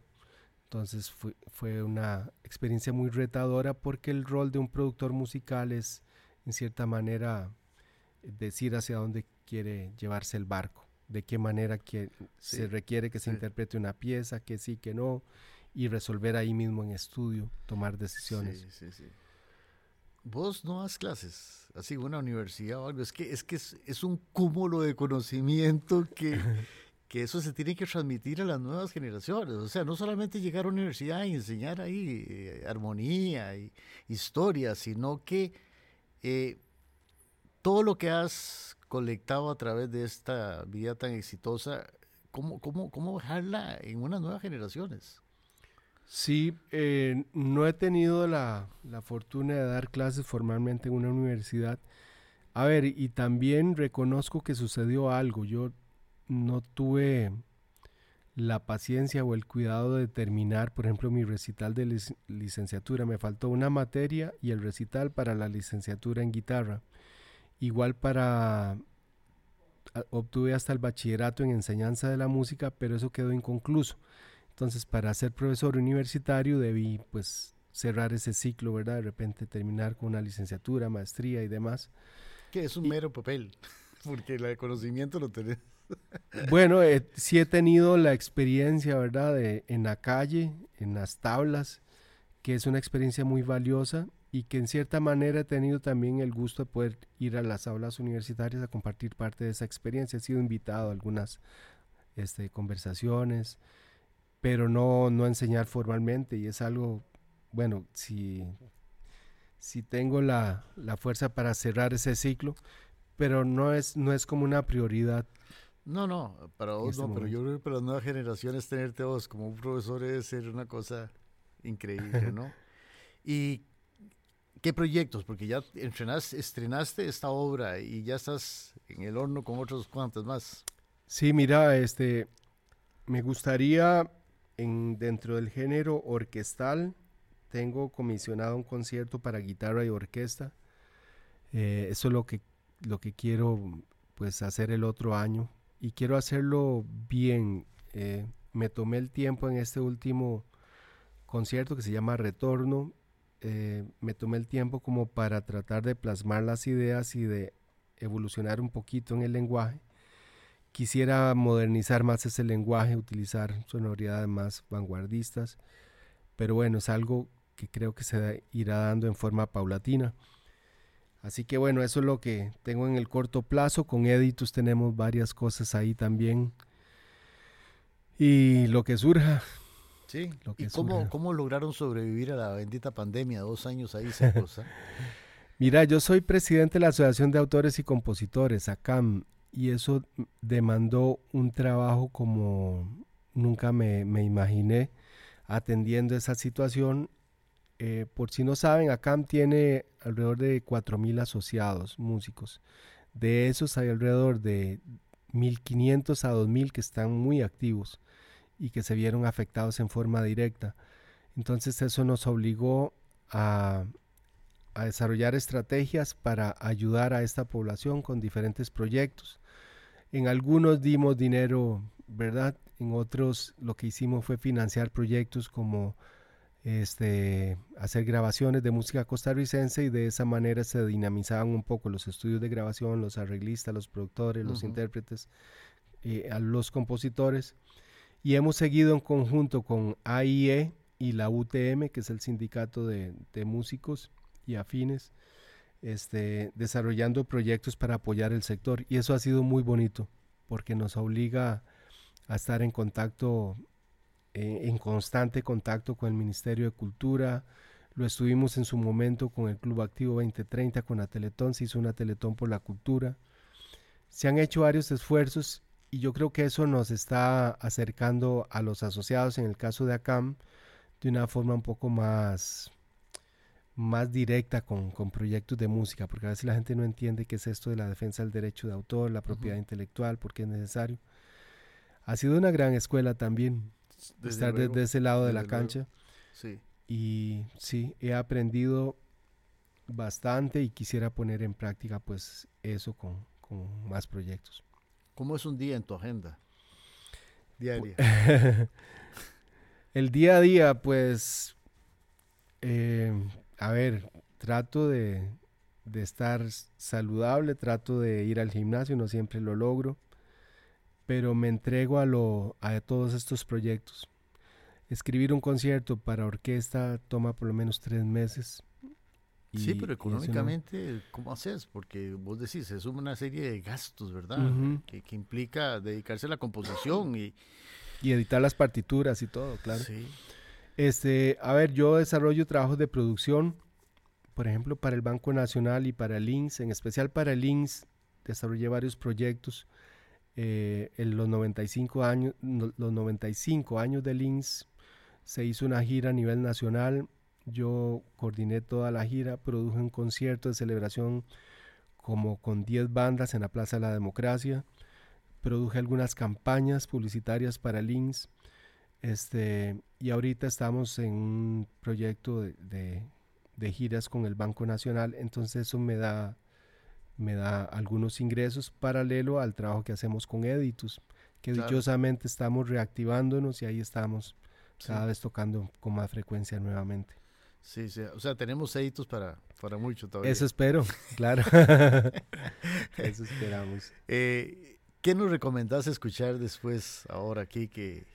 Entonces fue, fue, una experiencia muy retadora porque el rol de un productor musical es, en cierta manera, decir hacia dónde quiere llevarse el barco, de qué manera que se requiere que se interprete una pieza, que sí, que no, y resolver ahí mismo en estudio, tomar decisiones. Sí, sí, vos no das clases, así una universidad o algo, es que es, que es, un cúmulo de conocimiento que, que eso se tiene que transmitir a las nuevas generaciones. O sea, no solamente llegar a una universidad y enseñar ahí eh, armonía y historia, sino que eh, todo lo que has colectado a través de esta vida tan exitosa, ¿cómo, cómo, cómo dejarla en unas nuevas generaciones? Sí, eh, no he tenido la, fortuna de dar clases formalmente en una universidad. A ver, y también reconozco que sucedió algo. Yo no tuve la paciencia o el cuidado de terminar, por ejemplo, mi recital de licenciatura. Me faltó una materia y el recital para la licenciatura en guitarra. Igual para... Obtuve hasta el bachillerato en enseñanza de la música, pero eso quedó inconcluso. Entonces, para ser profesor universitario debí pues cerrar ese ciclo, ¿verdad? De repente terminar con una licenciatura, maestría y demás. Que es un mero papel, porque el conocimiento lo tenés. Bueno, eh, sí he tenido la experiencia, ¿verdad? En la calle, en las tablas, que es una experiencia muy valiosa y que en cierta manera he tenido también el gusto de poder ir a las aulas universitarias a compartir parte de esa experiencia. He sido invitado a algunas este, conversaciones, pero no, no enseñar formalmente y es algo, bueno, si, si tengo la, fuerza para cerrar ese ciclo, pero no es, no es como una prioridad. No, no, para vos este no, pero yo creo que para las nuevas generaciones tenerte vos como un profesor debe ser una cosa increíble, ¿no? ¿Y qué proyectos? Porque ya estrenaste esta obra y ya estás en el horno con otros cuantos más. Sí, mira, este, me gustaría dentro del género orquestal tengo comisionado un concierto para guitarra y orquesta. Eh, eso es lo que, lo que quiero pues hacer el otro año y quiero hacerlo bien. Eh, me tomé el tiempo en este último concierto que se llama Retorno. Eh, me tomé el tiempo como para tratar de plasmar las ideas y de evolucionar un poquito en el lenguaje quisiera modernizar más ese lenguaje, utilizar sonoridades más vanguardistas, pero bueno, es algo que creo que se irá dando en forma paulatina. Así que bueno, eso es lo que tengo en el corto plazo. Con Editus tenemos varias cosas ahí también. Y lo que surja. Sí, ¿y cómo, cómo, lograron sobrevivir a la bendita pandemia? Dos años ahí secos. ¿eh? Mira, yo soy presidente de la Asociación de Autores y Compositores, ACAM, y eso demandó un trabajo como nunca me, imaginé atendiendo esa situación. Eh, por si no saben, ACAM tiene alrededor de 4.000 asociados músicos. De esos hay alrededor de 1.500 a 2.000 que están muy activos y que se vieron afectados en forma directa. Entonces eso nos obligó a, a desarrollar estrategias para ayudar a esta población con diferentes proyectos. En algunos dimos dinero, ¿verdad? En otros lo que hicimos fue financiar proyectos como este, hacer grabaciones de música costarricense y de esa manera se dinamizaban un poco los estudios de grabación, los arreglistas, los productores, los intérpretes, eh, a los compositores. Y hemos seguido en conjunto con AIE y la UTM, que es el sindicato de, músicos y afines, este, desarrollando proyectos para apoyar el sector. Y eso ha sido muy bonito, porque nos obliga a estar en contacto eh, en constante contacto con el Ministerio de Cultura. Lo estuvimos en su momento con el Club Activo 2030, con la Teletón, se hizo una Teletón por la Cultura. Se han hecho varios esfuerzos y yo creo que eso nos está acercando a los asociados, en el caso de ACAM, de una forma un poco más, más directa con, con, proyectos de música, porque a veces la gente no entiende qué es esto de la defensa del derecho de autor, la propiedad intelectual, por qué es necesario. Ha sido una gran escuela también estar desde ese lado de la cancha. Sí. Y sí, he aprendido bastante y quisiera poner en práctica pues eso con, con más proyectos. ¿Cómo es un día en tu agenda diaria? El día a día, pues, eh, a ver, trato de, de, estar saludable, trato de ir al gimnasio, no siempre lo logro pero me entrego a, lo, a todos estos proyectos. Escribir un concierto para orquesta toma por lo menos tres meses. sí, pero económicamente, ¿cómo haces? Porque vos decís, es una serie de gastos, ¿verdad? que, que, implica dedicarse a la composición y... Y editar las partituras y todo, claro. Sí. Este, a ver, yo desarrollo trabajos de producción, por ejemplo, para el Banco Nacional y para el en especial para el INS, desarrollé varios proyectos eh, en los 95 años, los 95 años de Linz se hizo una gira a nivel nacional. Yo coordiné toda la gira, produje un concierto de celebración como con 10 bandas en la Plaza de la Democracia. Produje algunas campañas publicitarias para Linz. Este, y ahorita estamos en un proyecto de, de giras con el Banco Nacional, entonces eso me da me da algunos ingresos paralelo al trabajo que hacemos con Editus, que dichosamente estamos reactivándonos y ahí estamos cada vez tocando con más frecuencia nuevamente. Sí, sí, o sea, tenemos Editus para, para mucho todavía. Eso espero, claro. Eso esperamos. Eh, ¿Qué nos recomendás escuchar después, ahora aquí, que,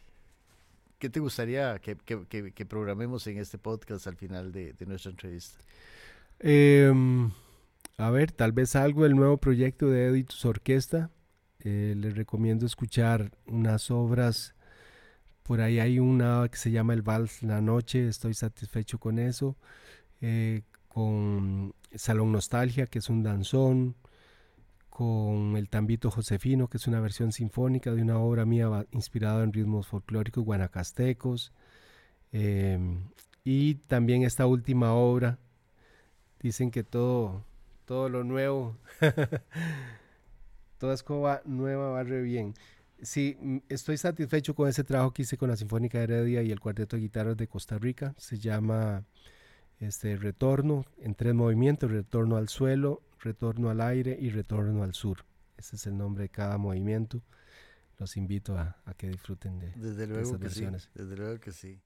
¿Qué te gustaría que, que, que, programemos en este podcast al final de, de nuestra entrevista? Eh, a ver, tal vez algo del nuevo proyecto de Editus Orquesta. Eh, les recomiendo escuchar unas obras. Por ahí hay una que se llama El Vals La Noche, estoy satisfecho con eso. Eh, con Salón Nostalgia, que es un danzón. Con El Tambito Josefino, que es una versión sinfónica de una obra mía inspirada en ritmos folclóricos guanacastecos. Em, y también esta última obra. Dicen que todo todo lo nuevo, toda escoba nueva barre bien. Sí, mm, estoy satisfecho con ese trabajo que hice con la Sinfónica de Heredia y el Cuarteto de Guitarras de Costa Rica. Se llama este Retorno en tres movimientos, Retorno al suelo, Retorno al aire y Retorno al sur. Ese es el nombre de cada movimiento. Los invito a, que disfruten de, desde luego que Sí, desde luego que sí.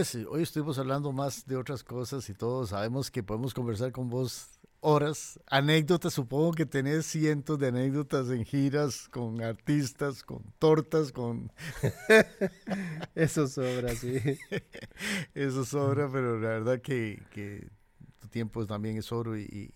Hoy estuvimos hablando más de otras cosas y todos sabemos que podemos conversar con vos horas. Anécdotas, supongo que tenés cientos de anécdotas en giras con artistas, con tortas, con... Eso sobra, sí. Eso sobra, pero la verdad que, tu tiempo también es oro y,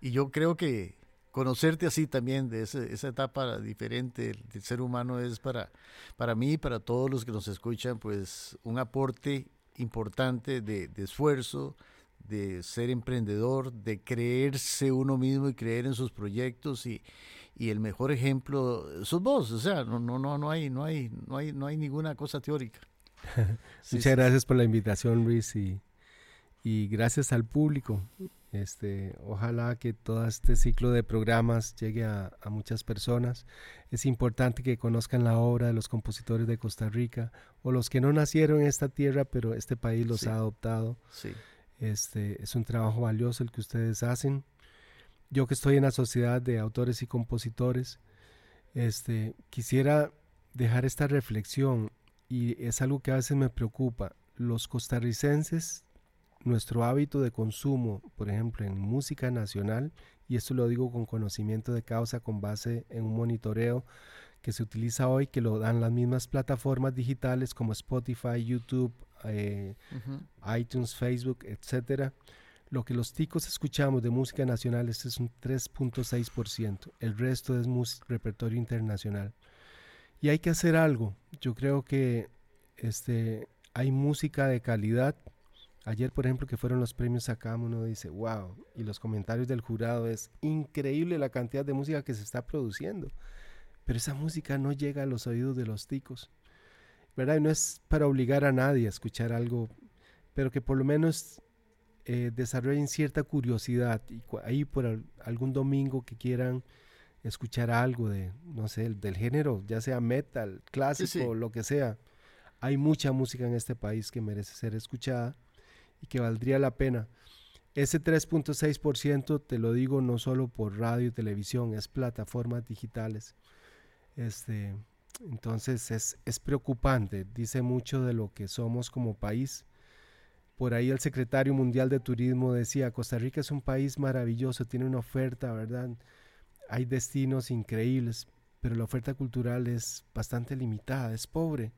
y yo creo que conocerte así también, de esa etapa diferente del, ser humano, es para, para mí y para todos los que nos escuchan, pues un aporte importante de, de esfuerzo, de ser emprendedor, de creerse uno mismo y creer en sus proyectos y, y el mejor ejemplo sos vos, o sea, no, no, no, no hay, no hay, no hay, no hay ninguna cosa teórica. Muchas gracias por la invitación, Luis, y, y gracias al público. Este, ojalá que todo este ciclo de programas llegue a, a, muchas personas. Es importante que conozcan la obra de los compositores de Costa Rica o los que no nacieron en esta tierra, pero este país los ha adoptado. Sí. Este, es un trabajo valioso el que ustedes hacen. Yo que estoy en la Sociedad de Autores y Compositores, este, quisiera dejar esta reflexión y es algo que a veces me preocupa. Los costarricenses, nuestro hábito de consumo, por ejemplo, en música nacional, y esto lo digo con conocimiento de causa, con base en un monitoreo que se utiliza hoy, que lo dan las mismas plataformas digitales como Spotify, YouTube, eh, iTunes, Facebook, etcétera, lo que los ticos escuchamos de música nacional es un 3.6%, el resto es repertorio internacional. Y hay que hacer algo. Yo creo que este, hay música de calidad. Ayer, por ejemplo, que fueron los premios acá, uno dice, wow, y los comentarios del jurado es increíble la cantidad de música que se está produciendo. Pero esa música no llega a los oídos de los ticos. ¿verdad? no es para obligar a nadie a escuchar algo, pero que por lo menos eh, desarrollen cierta curiosidad y ahí por algún domingo que quieran escuchar algo de, no sé, del género, ya sea metal, clásico, lo que sea. Hay mucha música en este país que merece ser escuchada y que valdría la pena. Ese 3.6% te lo digo no solo por radio y televisión, es plataformas digitales. Este, entonces es, es preocupante, dice mucho de lo que somos como país. Por ahí el secretario mundial de turismo decía, Costa Rica es un país maravilloso, tiene una oferta, ¿verdad? Hay destinos increíbles, pero la oferta cultural es bastante limitada, es pobre.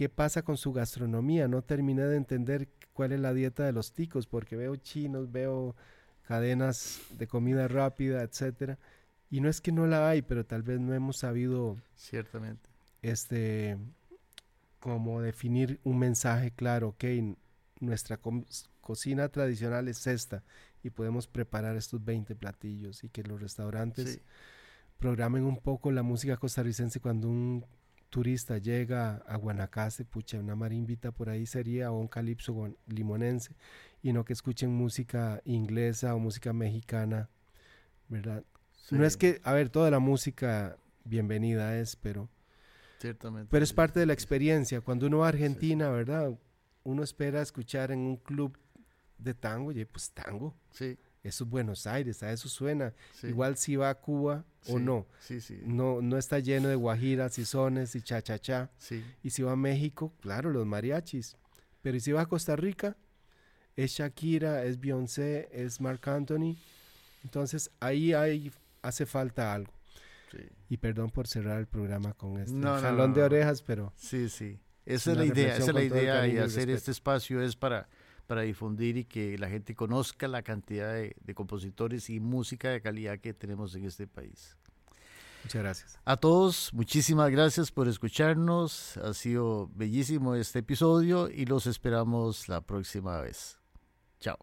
¿Qué pasa con su gastronomía? No terminé de entender cuál es la dieta de los ticos, porque veo chinos, veo cadenas de comida rápida, etcétera y no es que no la hay, pero tal vez no hemos sabido. Ciertamente. Este. Como definir un mensaje claro, ok, nuestra cocina tradicional es esta y podemos preparar estos 20 platillos y que los restaurantes programen un poco la música costarricense cuando un turista llega a Guanacaste, pucha, una marimbita por ahí sería o un calipso limonense y no que escuchen música inglesa o música mexicana, ¿verdad? No es que, a ver, toda la música bienvenida es, pero... Ciertamente. Pero es parte de la experiencia. Cuando uno va a Argentina, ¿verdad? Uno espera escuchar en un club de tango, y pues tango. Sí. Eso es Buenos Aires, a eso suena. Igual si va a Cuba o no. Sí, sí. No, no está lleno de guajiras y sones y cha-cha-cha. Sí. Y si va a México, claro, los mariachis. Pero si va a Costa Rica, es Shakira, es Beyoncé, es Marc Anthony. Entonces ahí hay hace falta algo. Y perdón por cerrar el programa con este jalón de orejas, pero... Sí, sí. Esa es la idea, esa es la idea y hacer este espacio es para, para difundir y que la gente conozca la cantidad de, de compositores y música de calidad que tenemos en este país. Muchas gracias. A todos, muchísimas gracias por escucharnos. Ha sido bellísimo este episodio y los esperamos la próxima vez. Chao.